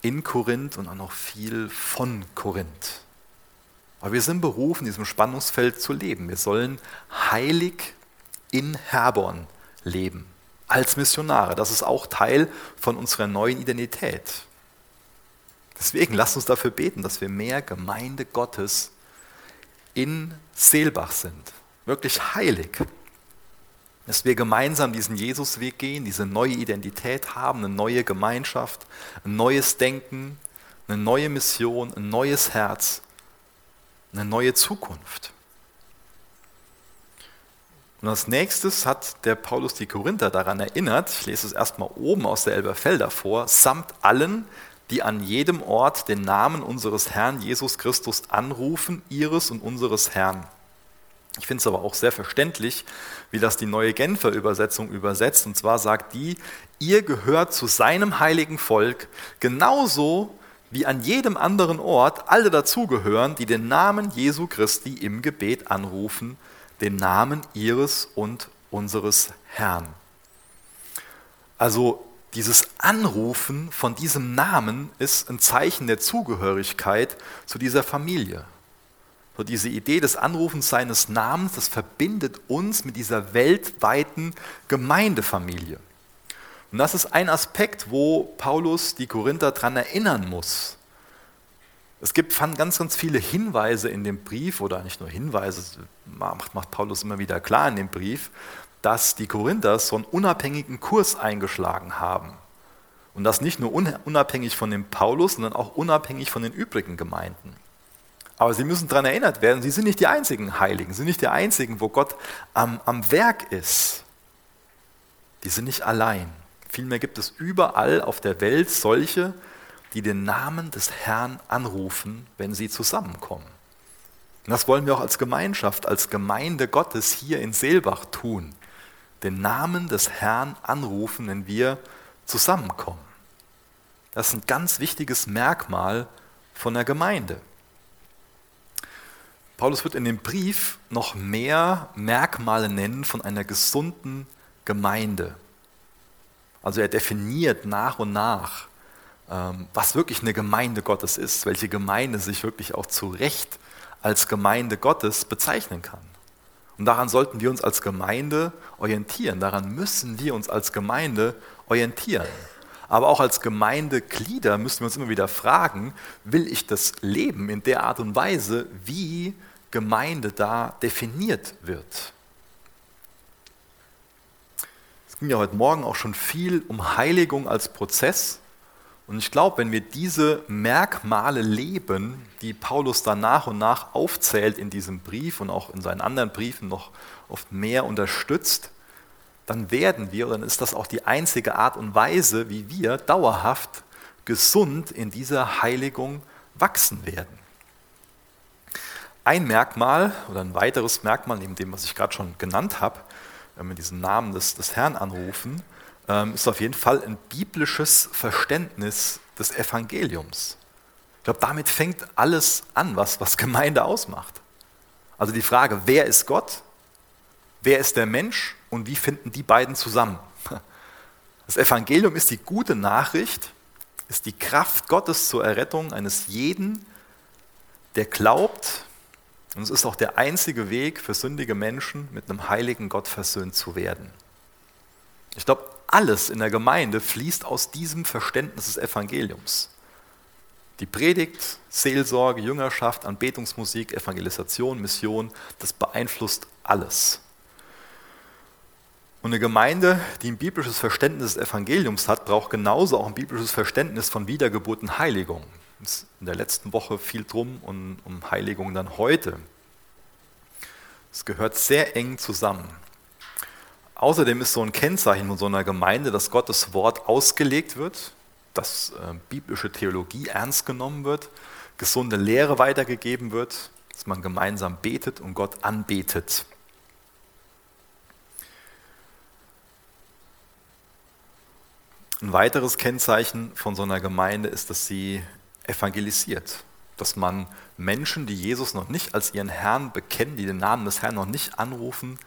in Korinth und auch noch viel von Korinth. Aber wir sind berufen, in diesem Spannungsfeld zu leben. Wir sollen heilig in Herborn leben, als Missionare. Das ist auch Teil von unserer neuen Identität. Deswegen lasst uns dafür beten, dass wir mehr Gemeinde Gottes in Seelbach sind wirklich heilig, dass wir gemeinsam diesen Jesusweg gehen, diese neue Identität haben, eine neue Gemeinschaft, ein neues Denken, eine neue Mission, ein neues Herz, eine neue Zukunft. Und als nächstes hat der Paulus die Korinther daran erinnert, ich lese es erstmal oben aus der Elberfelder vor, samt allen, die an jedem Ort den Namen unseres Herrn Jesus Christus anrufen, ihres und unseres Herrn. Ich finde es aber auch sehr verständlich, wie das die neue Genfer Übersetzung übersetzt. Und zwar sagt die, ihr gehört zu seinem heiligen Volk, genauso wie an jedem anderen Ort alle dazugehören, die den Namen Jesu Christi im Gebet anrufen, den Namen ihres und unseres Herrn. Also dieses Anrufen von diesem Namen ist ein Zeichen der Zugehörigkeit zu dieser Familie. So diese Idee des Anrufens seines Namens, das verbindet uns mit dieser weltweiten Gemeindefamilie. Und das ist ein Aspekt, wo Paulus die Korinther daran erinnern muss. Es gibt ganz, ganz viele Hinweise in dem Brief, oder nicht nur Hinweise, macht, macht Paulus immer wieder klar in dem Brief, dass die Korinther so einen unabhängigen Kurs eingeschlagen haben. Und das nicht nur unabhängig von dem Paulus, sondern auch unabhängig von den übrigen Gemeinden. Aber sie müssen daran erinnert werden, sie sind nicht die einzigen Heiligen, sie sind nicht die einzigen, wo Gott am, am Werk ist. Die sind nicht allein. Vielmehr gibt es überall auf der Welt solche, die den Namen des Herrn anrufen, wenn sie zusammenkommen. Und das wollen wir auch als Gemeinschaft, als Gemeinde Gottes hier in Seelbach tun. Den Namen des Herrn anrufen, wenn wir zusammenkommen. Das ist ein ganz wichtiges Merkmal von der Gemeinde. Paulus wird in dem Brief noch mehr Merkmale nennen von einer gesunden Gemeinde. Also er definiert nach und nach, ähm, was wirklich eine Gemeinde Gottes ist, welche Gemeinde sich wirklich auch zu Recht als Gemeinde Gottes bezeichnen kann. Und daran sollten wir uns als Gemeinde orientieren, daran müssen wir uns als Gemeinde orientieren. Aber auch als Gemeindeglieder müssen wir uns immer wieder fragen, will ich das leben in der Art und Weise, wie Gemeinde da definiert wird. Es ging ja heute Morgen auch schon viel um Heiligung als Prozess. Und ich glaube, wenn wir diese Merkmale leben, die Paulus dann nach und nach aufzählt in diesem Brief und auch in seinen anderen Briefen noch oft mehr unterstützt, dann werden wir, dann ist das auch die einzige Art und Weise, wie wir dauerhaft gesund in dieser Heiligung wachsen werden. Ein Merkmal oder ein weiteres Merkmal neben dem, was ich gerade schon genannt habe, wenn wir diesen Namen des, des Herrn anrufen, ähm, ist auf jeden Fall ein biblisches Verständnis des Evangeliums. Ich glaube, damit fängt alles an, was, was Gemeinde ausmacht. Also die Frage, wer ist Gott, wer ist der Mensch und wie finden die beiden zusammen? (laughs) Das Evangelium ist die gute Nachricht, ist die Kraft Gottes zur Errettung eines jeden, der glaubt und es ist auch der einzige Weg für sündige Menschen, mit einem heiligen Gott versöhnt zu werden. Ich glaube, alles in der Gemeinde fließt aus diesem Verständnis des Evangeliums. Die Predigt, Seelsorge, Jüngerschaft, Anbetungsmusik, Evangelisation, Mission, das beeinflusst alles. Und eine Gemeinde, die ein biblisches Verständnis des Evangeliums hat, braucht genauso auch ein biblisches Verständnis von Wiedergeburt und Heiligung in der letzten Woche viel drum und um Heiligung dann heute. Es gehört sehr eng zusammen. Außerdem ist so ein Kennzeichen von so einer Gemeinde, dass Gottes Wort ausgelegt wird, dass äh, biblische Theologie ernst genommen wird, gesunde Lehre weitergegeben wird, dass man gemeinsam betet und Gott anbetet. Ein weiteres Kennzeichen von so einer Gemeinde ist, dass sie evangelisiert. Dass man Menschen, die Jesus noch nicht als ihren Herrn bekennen, die den Namen des Herrn noch nicht anrufen,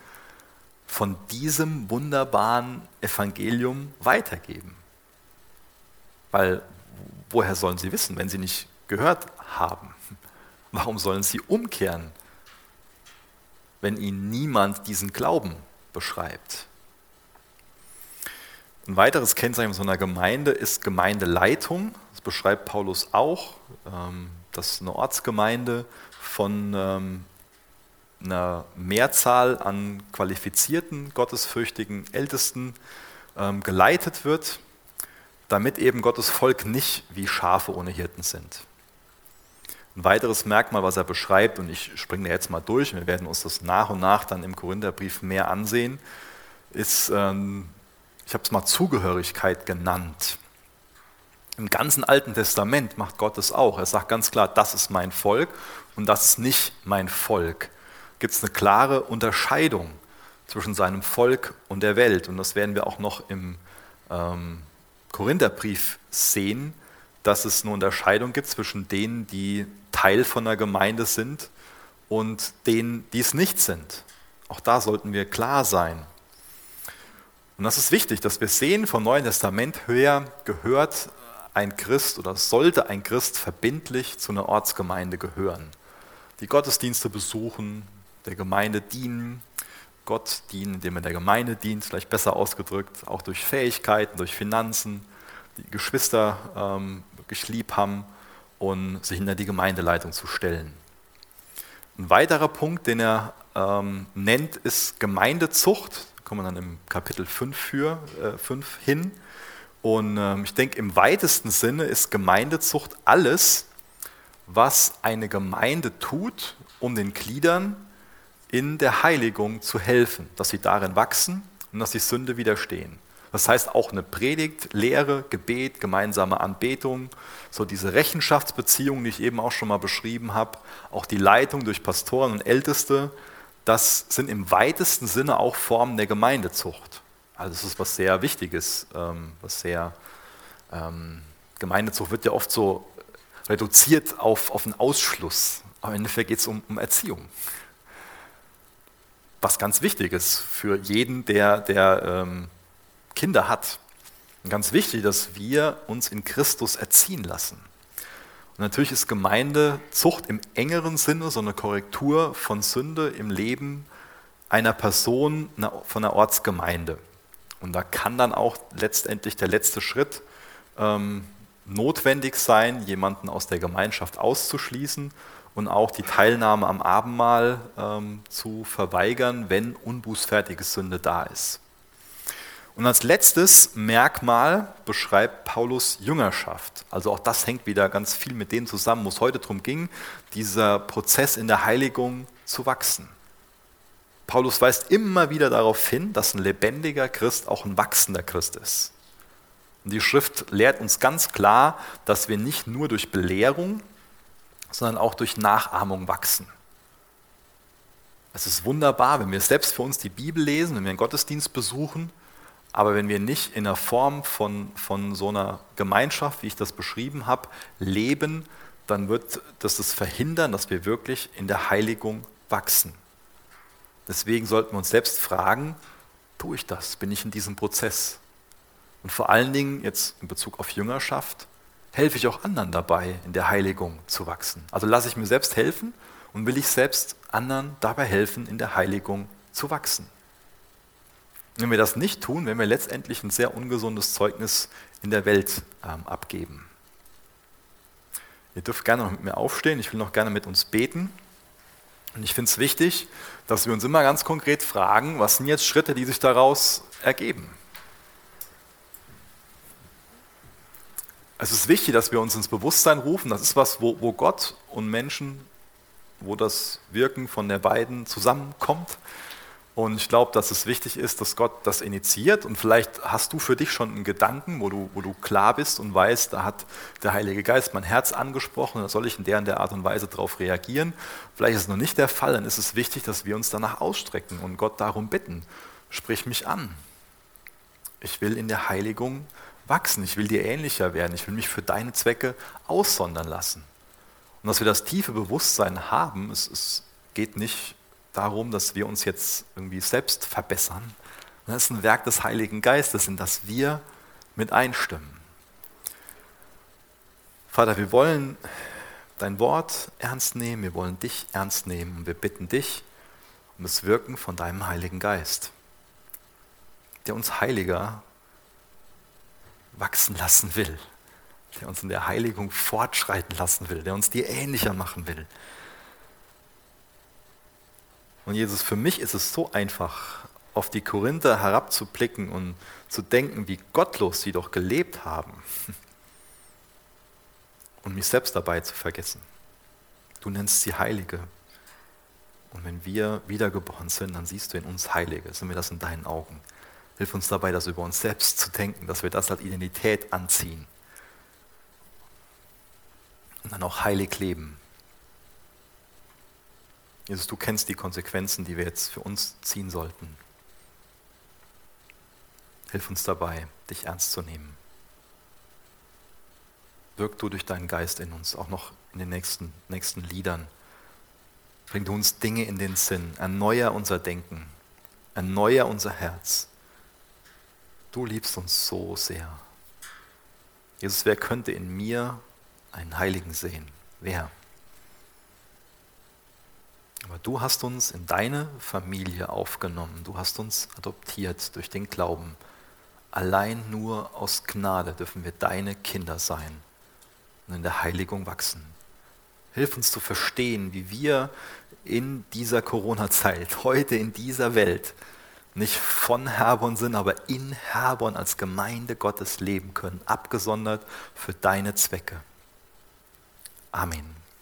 von diesem wunderbaren Evangelium weitergeben. Weil woher sollen sie wissen, wenn sie nicht gehört haben? Warum sollen sie umkehren, wenn ihnen niemand diesen Glauben beschreibt? Ein weiteres Kennzeichen so einer Gemeinde ist Gemeindeleitung beschreibt Paulus auch, ähm, dass eine Ortsgemeinde von ähm, einer Mehrzahl an qualifizierten, gottesfürchtigen Ältesten ähm, geleitet wird. damit eben Gottes Volk nicht wie Schafe ohne Hirten sind. Ein weiteres Merkmal, was er beschreibt, und ich springe jetzt mal durch, wir werden uns das nach und nach dann im Korintherbrief mehr ansehen, ist, ähm, ich habe es mal Zugehörigkeit genannt. Im ganzen Alten Testament macht Gott es auch. Er sagt ganz klar, das ist mein Volk und das ist nicht mein Volk. Gibt es eine klare Unterscheidung zwischen seinem Volk und der Welt. Und das werden wir auch noch im ähm, Korintherbrief sehen, dass es eine Unterscheidung gibt zwischen denen, die Teil von der Gemeinde sind und denen, die es nicht sind. Auch da sollten wir klar sein. Und das ist wichtig, dass wir sehen, vom Neuen Testament her gehört ein Christ oder sollte ein Christ verbindlich zu einer Ortsgemeinde gehören. Die Gottesdienste besuchen, der Gemeinde dienen, Gott dienen, indem er der Gemeinde dient, vielleicht besser ausgedrückt, auch durch Fähigkeiten, durch Finanzen, die Geschwister ähm, lieb haben und sich hinter die Gemeindeleitung zu stellen. Ein weiterer Punkt, den er ähm, nennt, ist Gemeindezucht. Kommen wir dann im Kapitel 5, für, äh, 5 hin. Und ähm, ich denke, im weitesten Sinne ist Gemeindezucht alles, was eine Gemeinde tut, um den Gliedern in der Heiligung zu helfen, dass sie darin wachsen und dass sie Sünde widerstehen. Das heißt auch eine Predigt, Lehre, Gebet, gemeinsame Anbetung, so diese Rechenschaftsbeziehungen, die ich eben auch schon mal beschrieben habe, auch die Leitung durch Pastoren und Älteste, das sind im weitesten Sinne auch Formen der Gemeindezucht. Also das ist was sehr Wichtiges, ähm, was sehr ähm, Gemeindezucht wird ja oft so reduziert auf, auf einen Ausschluss. Aber im Endeffekt geht es um, um Erziehung was ganz wichtig ist für jeden, der, der ähm, Kinder hat. Und ganz wichtig, dass wir uns in Christus erziehen lassen. Und natürlich ist Gemeindezucht im engeren Sinne so eine Korrektur von Sünde im Leben einer Person von einer Ortsgemeinde. Und da kann dann auch letztendlich der letzte Schritt ähm, notwendig sein, jemanden aus der Gemeinschaft auszuschließen und auch die Teilnahme am Abendmahl ähm, zu verweigern, wenn unbußfertige Sünde da ist. Und als letztes Merkmal beschreibt Paulus Jüngerschaft. Also auch das hängt wieder ganz viel mit dem zusammen, wo es heute darum ging, dieser Prozess in der Heiligung zu wachsen. Paulus weist immer wieder darauf hin, dass ein lebendiger Christ auch ein wachsender Christ ist. Und die Schrift lehrt uns ganz klar, dass wir nicht nur durch Belehrung, sondern auch durch Nachahmung wachsen. Es ist wunderbar, wenn wir selbst für uns die Bibel lesen, wenn wir einen Gottesdienst besuchen, aber wenn wir nicht in der Form von, von so einer Gemeinschaft, wie ich das beschrieben habe, leben, dann wird das das verhindern, dass wir wirklich in der Heiligung wachsen. Deswegen sollten wir uns selbst fragen, tue ich das? Bin ich in diesem Prozess? Und vor allen Dingen jetzt in Bezug auf Jüngerschaft, helfe ich auch anderen dabei, in der Heiligung zu wachsen. Also lasse ich mir selbst helfen und will ich selbst anderen dabei helfen, in der Heiligung zu wachsen. Wenn wir das nicht tun, werden wir letztendlich ein sehr ungesundes Zeugnis in der Welt ähm, abgeben. Ihr dürft gerne noch mit mir aufstehen, ich will noch gerne mit uns beten. Und ich finde es wichtig, dass wir uns immer ganz konkret fragen, was sind jetzt Schritte, die sich daraus ergeben. Es ist wichtig, dass wir uns ins Bewusstsein rufen. Das ist was, wo, wo Gott und Menschen, wo das Wirken von der beiden zusammenkommt. Und ich glaube, dass es wichtig ist, dass Gott das initiiert. Und vielleicht hast du für dich schon einen Gedanken, wo du, wo du klar bist und weißt, da hat der Heilige Geist mein Herz angesprochen, da soll ich in der und der Art und Weise darauf reagieren. Vielleicht ist es noch nicht der Fall, dann ist es wichtig, dass wir uns danach ausstrecken und Gott darum bitten. Sprich mich an. Ich will in der Heiligung wachsen, ich will dir ähnlicher werden, ich will mich für deine Zwecke aussondern lassen. Und dass wir das tiefe Bewusstsein haben, es, es geht nicht darum, dass wir uns jetzt irgendwie selbst verbessern. Das ist ein Werk des Heiligen Geistes, in das wir mit einstimmen. Vater, wir wollen dein Wort ernst nehmen, wir wollen dich ernst nehmen und wir bitten dich um das Wirken von deinem Heiligen Geist, der uns heiliger wachsen lassen will, der uns in der Heiligung fortschreiten lassen will, der uns dir ähnlicher machen will. Und Jesus, für mich ist es so einfach, auf die Korinther herabzublicken und zu denken, wie gottlos sie doch gelebt haben (laughs) und mich selbst dabei zu vergessen. Du nennst sie Heilige. Und wenn wir wiedergeboren sind, dann siehst du in uns Heilige. Sind wir das in deinen Augen? Hilf uns dabei, das über uns selbst zu denken, dass wir das als Identität anziehen. Und dann auch heilig leben. Jesus, du kennst die Konsequenzen, die wir jetzt für uns ziehen sollten. Hilf uns dabei, dich ernst zu nehmen. Wirk du durch deinen Geist in uns, auch noch in den nächsten, nächsten Liedern. Bring du uns Dinge in den Sinn. Erneuer unser Denken. Erneuer unser Herz. Du liebst uns so sehr. Jesus, wer könnte in mir einen Heiligen sehen? Wer? Aber du hast uns in deine Familie aufgenommen. Du hast uns adoptiert durch den Glauben. Allein nur aus Gnade dürfen wir deine Kinder sein und in der Heiligung wachsen. Hilf uns zu verstehen, wie wir in dieser Corona-Zeit, heute in dieser Welt, nicht von Herborn sind, aber in Herborn als Gemeinde Gottes leben können, abgesondert für deine Zwecke. Amen.